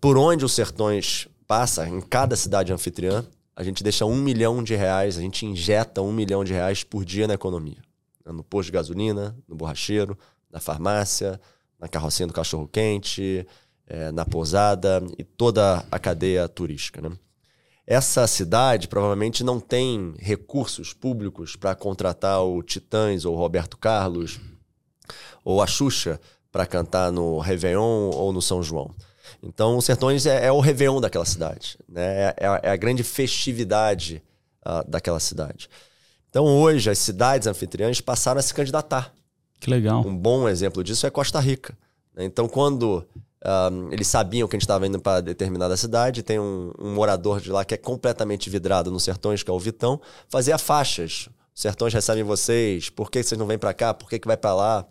Por onde os sertões passa, em cada cidade anfitriã, a gente deixa um milhão de reais, a gente injeta um milhão de reais por dia na economia. né? No posto de gasolina, no borracheiro, na farmácia, na carrocinha do cachorro-quente, eh, na pousada e toda a cadeia turística. Né? Essa cidade provavelmente não tem recursos públicos para contratar o Titãs ou o Roberto Carlos ou a Xuxa para cantar no Réveillon ou no São João. Então, o Sertões é, é o Réveillon daquela cidade. Né? É, é a- é a grande festividade ah, daquela cidade. Então, hoje, as cidades anfitriãs passaram a se candidatar. Que legal. Um bom exemplo disso é Costa Rica. né? Então, quando ah, eles sabiam que a gente estava indo para determinada cidade, tem um, um morador de lá que é completamente vidrado nos sertões, que é o Vitão, fazia faixas. Os sertões recebem vocês, por que vocês não vêm para cá, por que, que vai para lá?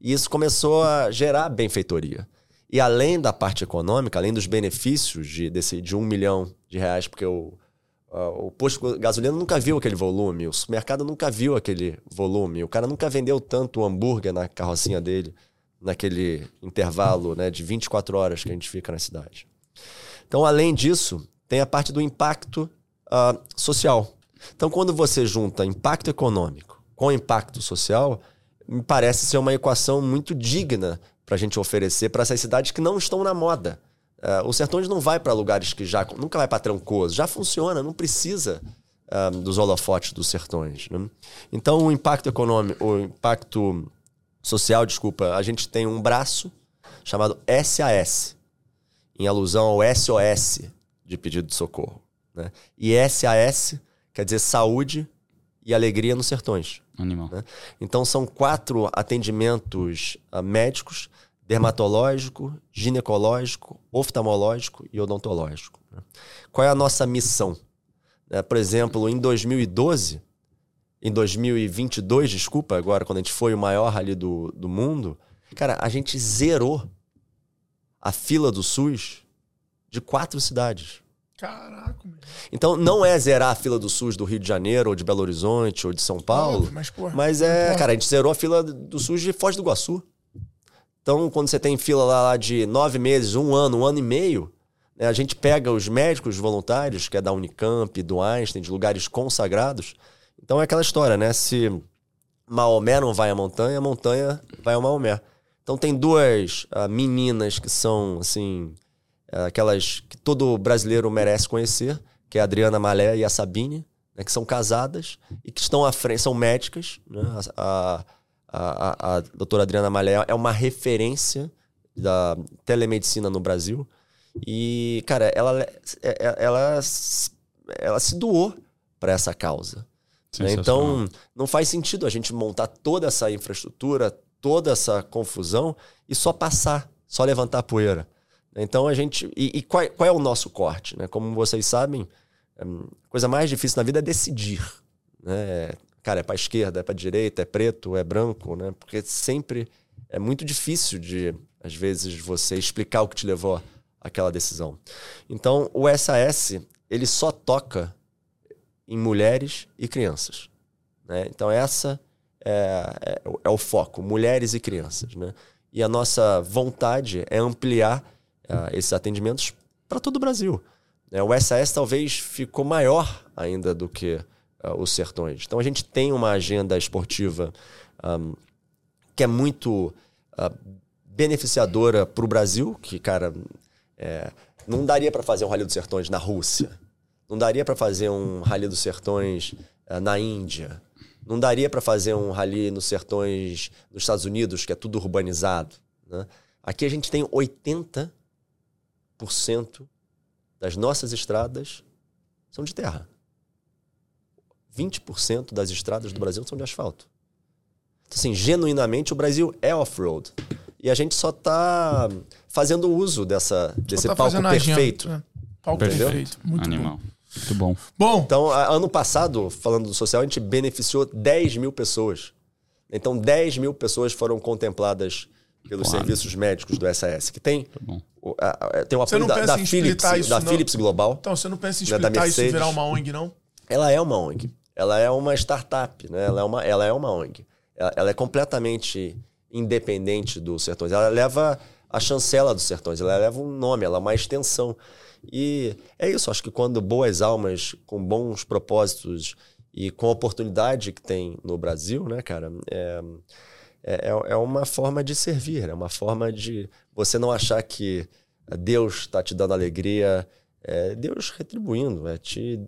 E isso começou a gerar benfeitoria. E além da parte econômica, além dos benefícios de, desse, de um milhão de reais, porque o, ah, o posto de gasolina nunca viu aquele volume, o supermercado nunca viu aquele volume, o cara nunca vendeu tanto hambúrguer na carrocinha dele, naquele intervalo né, de 24 horas que a gente fica na cidade. Então, além disso, tem a parte do impacto ah, social. Então, quando você junta impacto econômico com impacto social, me parece ser uma equação muito digna para a gente oferecer para essas cidades que não estão na moda. Uh, o Sertões não vai para lugares que já. Nunca vai para Trancoso. Já funciona, não precisa uh, dos holofotes dos Sertões. Né? Então, o impacto econômico, o impacto social, desculpa, a gente tem um braço chamado SAS, em alusão ao SOS de pedido de socorro. Né? E SAS quer dizer saúde e alegria nos sertões. Animal. Né? Então são quatro atendimentos uh, médicos, dermatológico, ginecológico, oftalmológico e odontológico. Né? Qual é a nossa missão? É, por exemplo, em 2012, em 2022, desculpa, agora quando a gente foi o maior ali do, do mundo, cara, a gente zerou a fila do SUS de quatro cidades. Caraca, meu. Então não é zerar a fila do SUS do Rio de Janeiro, ou de Belo Horizonte, ou de São Paulo. Óbvio, mas, porra, mas é, porra. cara, a gente zerou a fila do SUS de Foz do Iguaçu. Então, quando você tem fila lá, de nove meses, um ano, um ano e meio, né, a gente pega os médicos voluntários, que é da Unicamp, do Einstein, de lugares consagrados. Então é aquela história, né? Se Maomé não vai à montanha, a montanha vai ao Maomé. Então tem duas uh, meninas que são, assim, uh, aquelas que todo brasileiro merece conhecer, que é a Adriana Malé e a Sabine, né, que são casadas e que estão à frente, são médicas. Né? A, a, a, a doutora Adriana Malé é uma referência da telemedicina no Brasil. E, cara, ela, ela, ela, ela se doou para essa causa. Né? Então, não faz sentido a gente montar toda essa infraestrutura, toda essa confusão e só passar, só levantar poeira. Então a gente. E, e qual, qual, é o nosso corte? Né? Como vocês sabem, a coisa mais difícil na vida é decidir. Né? Cara, é para esquerda, é para direita, é preto, é branco, né? Porque sempre é muito difícil de, às vezes, você explicar o que te levou àquela decisão. Então, o SAS, ele só toca em mulheres e crianças. Né? Então, essa é, é, é, o foco, mulheres e crianças. Né? E a nossa vontade é ampliar uh, esses atendimentos para todo o Brasil. É, o SAS talvez ficou maior ainda do que uh, os sertões. Então a gente tem uma agenda esportiva um, que é muito uh, beneficiadora para o Brasil, que, cara, é, não daria para fazer um Rally dos Sertões na Rússia. Não daria para fazer um Rally dos Sertões uh, na Índia. Não daria para fazer um rally nos sertões dos Estados Unidos, que é tudo urbanizado. Né? Aqui a gente tem 80% das nossas estradas são de terra. 20% das estradas do Brasil são de asfalto. Então, assim, genuinamente o Brasil é off-road. E a gente só está fazendo uso dessa, desse tá palco perfeito. Agenda, é. Palco Entendeu? perfeito. Muito Animal. bom. Muito bom. Bom, Então, ano passado, falando do social, a gente beneficiou 10 mil pessoas. Então, 10 mil pessoas foram contempladas pelos Claro. serviços médicos do SAS, que tem, bom. o, a- a- tem o apoio da, da Philips, isso, da? Philips Global. então você não pensa em Não é da explicar isso e virar uma ONG, não? Ela é uma ONG. Ela é uma startup, né? Ela é uma, ela é uma ONG. Ela, ela é completamente independente dos sertões. Ela leva a chancela dos sertões, ela leva um nome, ela é uma extensão. E é isso, acho que quando boas almas com bons propósitos e com a oportunidade que tem no Brasil, né, cara, é, é, é uma forma de servir, é uma forma de você não achar que Deus está te dando alegria, é Deus retribuindo, é te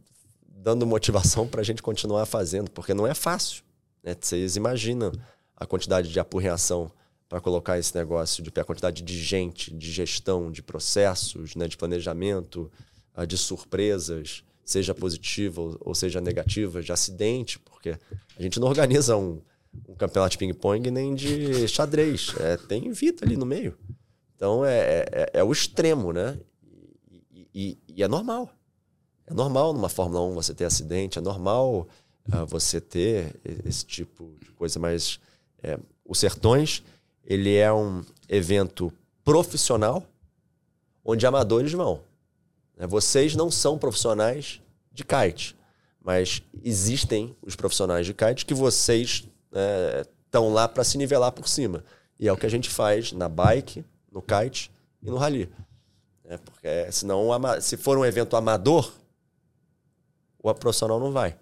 dando motivação para a gente continuar fazendo, porque não é fácil. Né? Vocês imaginam a quantidade de apurreação para colocar esse negócio de pé, a quantidade de gente, de gestão, de processos, né? de planejamento, ah, de surpresas, seja positiva ou- seja negativa, de acidente, porque a gente não organiza um, um campeonato de ping-pong nem de xadrez. É, tem vida ali no meio. Então é, é, é o extremo, né? E, e- e é normal. É normal numa Fórmula 1 você ter acidente, é normal ah, você ter esse tipo de coisa, mas é, o Sertões ele é um evento profissional onde amadores vão. né? Vocês não são profissionais de kite, mas existem os profissionais de kite que vocês estão lá para se nivelar por cima. E é o que a gente faz na bike, no kite e no rally. né? porque senão, se for um evento amador, o profissional não vai.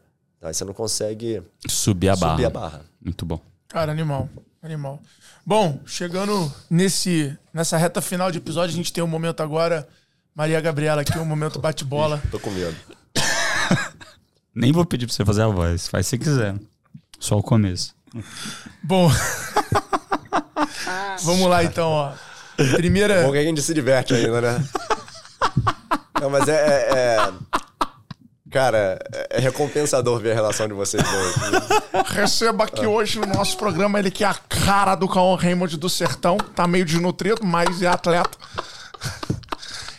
Tá? Aí você não consegue Subir a barra. subir a barra. Muito bom. Cara, animal. Animal. Bom, chegando nesse, nessa reta final de episódio, a gente tem um momento agora. Maria Gabriela aqui, um momento bate-bola. Tô com medo. Nem vou pedir pra você fazer a voz, faz se quiser. Só o começo. Bom. Vamos lá então, ó. Primeira. Bom que a gente se diverte ainda, né? Não, mas é. é- é- Cara, é recompensador ver a relação de vocês dois. Receba aqui hoje no nosso programa ele que é a cara do Cauã Raymond do Sertão. Tá meio desnutrido, mas é atleta.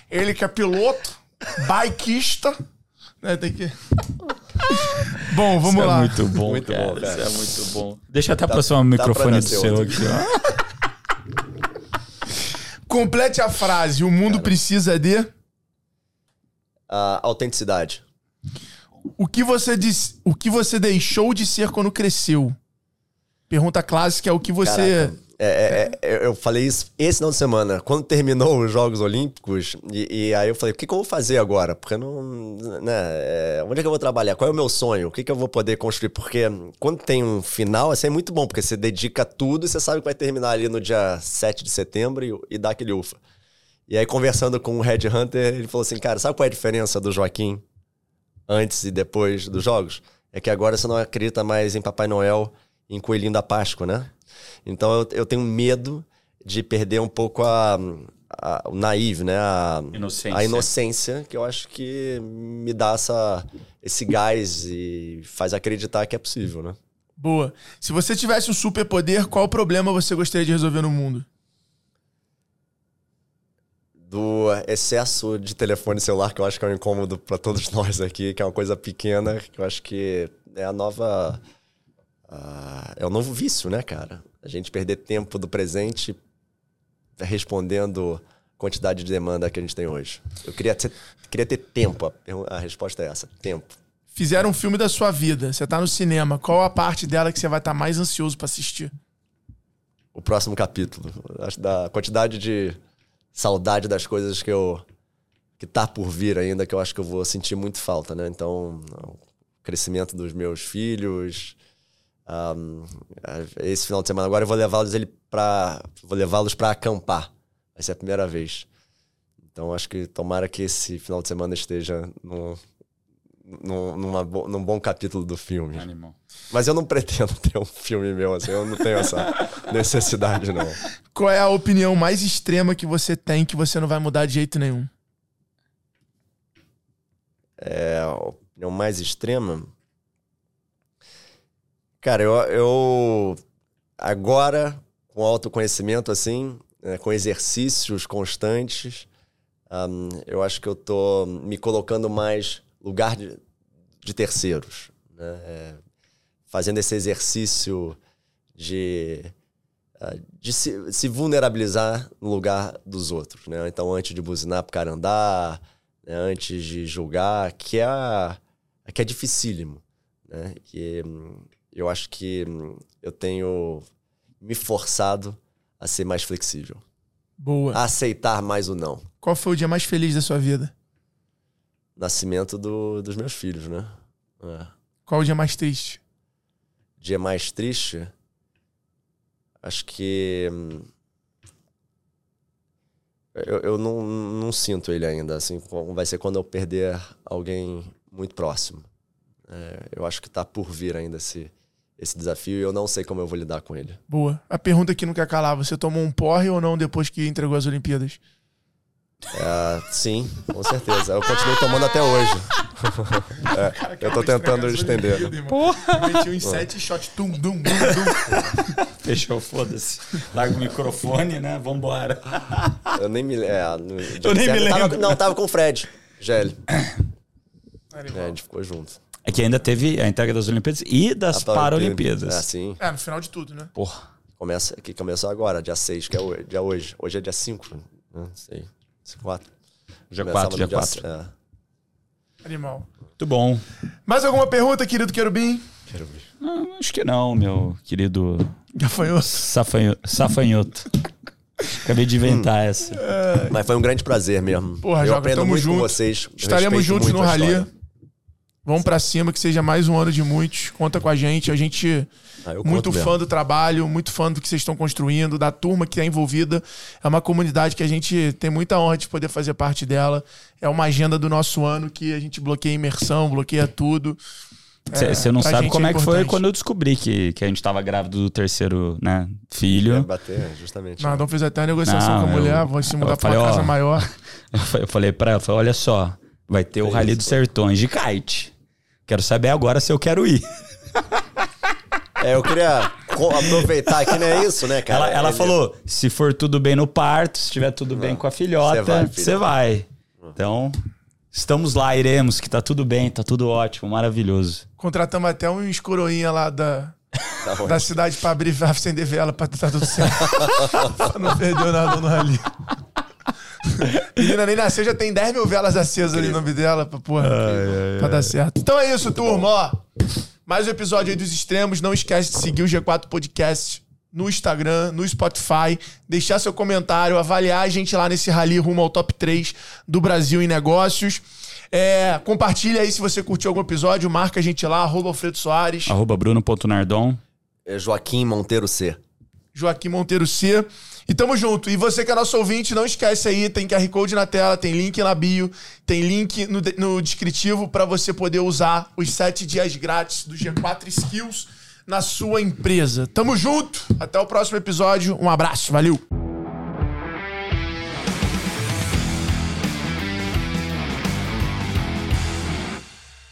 Ele que é piloto, bikeista. Né, tem que... Bom, vamos Isso lá. é muito bom, Muito cara. bom, cara. Isso é muito bom. Deixa eu até aproximar o dá pra microfone do seu outro. aqui, ó. Complete a frase. O mundo precisa de... A autenticidade. O que, você diz... o que você deixou de ser quando cresceu? Pergunta clássica é o que você... É, é, é, eu falei isso esse final de semana, quando terminou os Jogos Olímpicos, e, e aí eu falei, o que, que eu vou fazer agora? Porque não. Né, é, onde é que eu vou trabalhar? Qual é o meu sonho? O que, que eu vou poder construir? Porque quando tem um final, assim, é muito bom, porque você dedica tudo e você sabe que vai terminar ali no dia 7 de setembro e, e dá aquele ufa. E aí, conversando com o Red Hunter, ele falou assim: cara, sabe qual é a diferença do Joaquim antes e depois dos jogos? É que agora você não acredita mais em Papai Noel e em Coelhinho da Páscoa, né? Então eu, eu tenho medo de perder um pouco a, a- o naive, né? A Inocência. a inocência, que eu acho que me dá essa, esse gás e faz acreditar que é possível, né? Boa. Se você tivesse um superpoder, qual problema você gostaria de resolver no mundo? Do excesso de telefone celular, que eu acho que é um incômodo para todos nós aqui, que é uma coisa pequena, que eu acho que é a nova. ah, é o novo vício, né, cara? A gente perder tempo do presente respondendo quantidade de demanda que a gente tem hoje. Eu queria ter, queria ter tempo, a, a resposta é essa: tempo. Fizeram um filme da sua vida, você tá no cinema, qual a parte dela que você vai estar mais ansioso pra assistir? o próximo capítulo. Acho da quantidade de saudade das coisas que eu que tá por vir ainda que eu acho que eu vou sentir muito falta, né? Então, o crescimento dos meus filhos, ahm, esse final de semana agora eu vou levá-los ele para vou levá-los para acampar. Vai ser a primeira vez. Então, acho que tomara que esse final de semana esteja num, num, numa num bom capítulo do filme. Animal. Mas eu não pretendo ter um filme meu assim, eu não tenho essa necessidade, não. Qual é a opinião mais extrema que você tem que você não vai mudar de jeito nenhum? É, a opinião mais extrema. Cara, eu, eu agora, com autoconhecimento, assim, né, com exercícios constantes, ahm, eu acho que eu tô me colocando mais lugar de, de terceiros. Né? É, fazendo esse exercício de, ah, de se, se vulnerabilizar no lugar dos outros. Né? Então, antes de buzinar pro cara andar, né, antes de julgar, que é, que é dificílimo. Né? E eu acho que eu tenho me forçado a ser mais flexível, Boa. a aceitar mais o não. Qual foi o dia mais feliz da sua vida? Nascimento do- dos meus filhos, né? É. Qual o dia mais triste? Dia mais triste, acho que hum, eu, eu não, não sinto ele ainda. Assim, vai ser quando eu perder alguém muito próximo. É, eu acho que tá por vir ainda esse, esse desafio e eu não sei como eu vou lidar com ele. Boa. A pergunta que não quer calar, você tomou um porre ou não depois que entregou as Olimpíadas? É, sim, com certeza. Eu continuo tomando até hoje. É, eu tô tentando estender. Porra! Meti uns sete shots. Tum, dum, dum, dum. Fechou, foda-se. Larga o microfone, né? Vambora. Eu nem me, é, no, Eu nem me tava- lembro. não, tava com o Fred, GL. É, a gente ficou junto. É que ainda teve a entrega das Olimpíadas e das. Paralimpíadas. É, sim. É, no final de tudo, né? Porra. Começa, que começou agora, dia 6, que é hoje. Dia hoje. Hoje é dia 5, né? Não sei. 4. Dia 4, dia 4. É. Animal. Muito bom. Mais alguma pergunta, querido Querubim? Quero ver. Não, acho que não, meu querido Gafanhoto. safanho- safanhoto. Acabei de inventar essa. Mas foi um grande prazer mesmo. Porra, eu Joga, aprendo muito junto. com vocês. Estaremos juntos no Rally. história. Vamos pra cima, que seja mais um ano de muitos. Conta com a gente. A gente Ah, muito conto mesmo. fã do trabalho, muito fã do que vocês estão construindo, da turma que é envolvida. É uma comunidade que a gente tem muita honra de poder fazer parte dela. É uma agenda do nosso ano que a gente bloqueia imersão, bloqueia tudo. Você não pra sabe gente como é é que foi quando eu descobri que, que a gente tava grávido do terceiro né, É, filho. bater, justamente. Não, então fez até a negociação Não, com a mulher, eu- vão se mudar falei, uma casa ó, maior. Eu fa- eu falei pra ela, falei, olha só, vai ter o É Rally isso, dos. Sertões de kite. Quero saber agora se eu quero ir. É, eu queria aproveitar aqui, não é isso, né, cara? ela ela Ele- falou, se for tudo bem no parto, se estiver tudo bem com a filhota, vai, você filha. vai. Então, estamos lá, iremos, que tá tudo bem, tá tudo ótimo, maravilhoso. Contratamos até uns coroinha lá da, Tá da cidade pra abrir, pra acender vela pra tá tudo certo. não perdeu nada no rally. Menina nem nasceu, já tem 10 mil velas acesas ali no nome dela, pra, porra, pra dar certo. Então é isso, turma, ó. Mais um episódio aí dos extremos. Não esquece de seguir o G4 Podcast no Instagram, no Spotify, deixar seu comentário, avaliar a gente lá nesse rally rumo ao top 3 do Brasil em negócios. É, compartilha aí se você curtiu algum episódio, marca a gente lá, arroba Alfredo Soares. Arroba bruno.nardon. É Joaquim Monteiro C. Joaquim Monteiro C. E tamo junto. E você que é nosso ouvinte, não esquece aí, tem QR Code na tela, tem link na bio, tem link no, no descritivo para você poder usar os sete dias grátis do G4 Skills na sua empresa. Tamo junto. Até o próximo episódio. Um abraço. Valeu.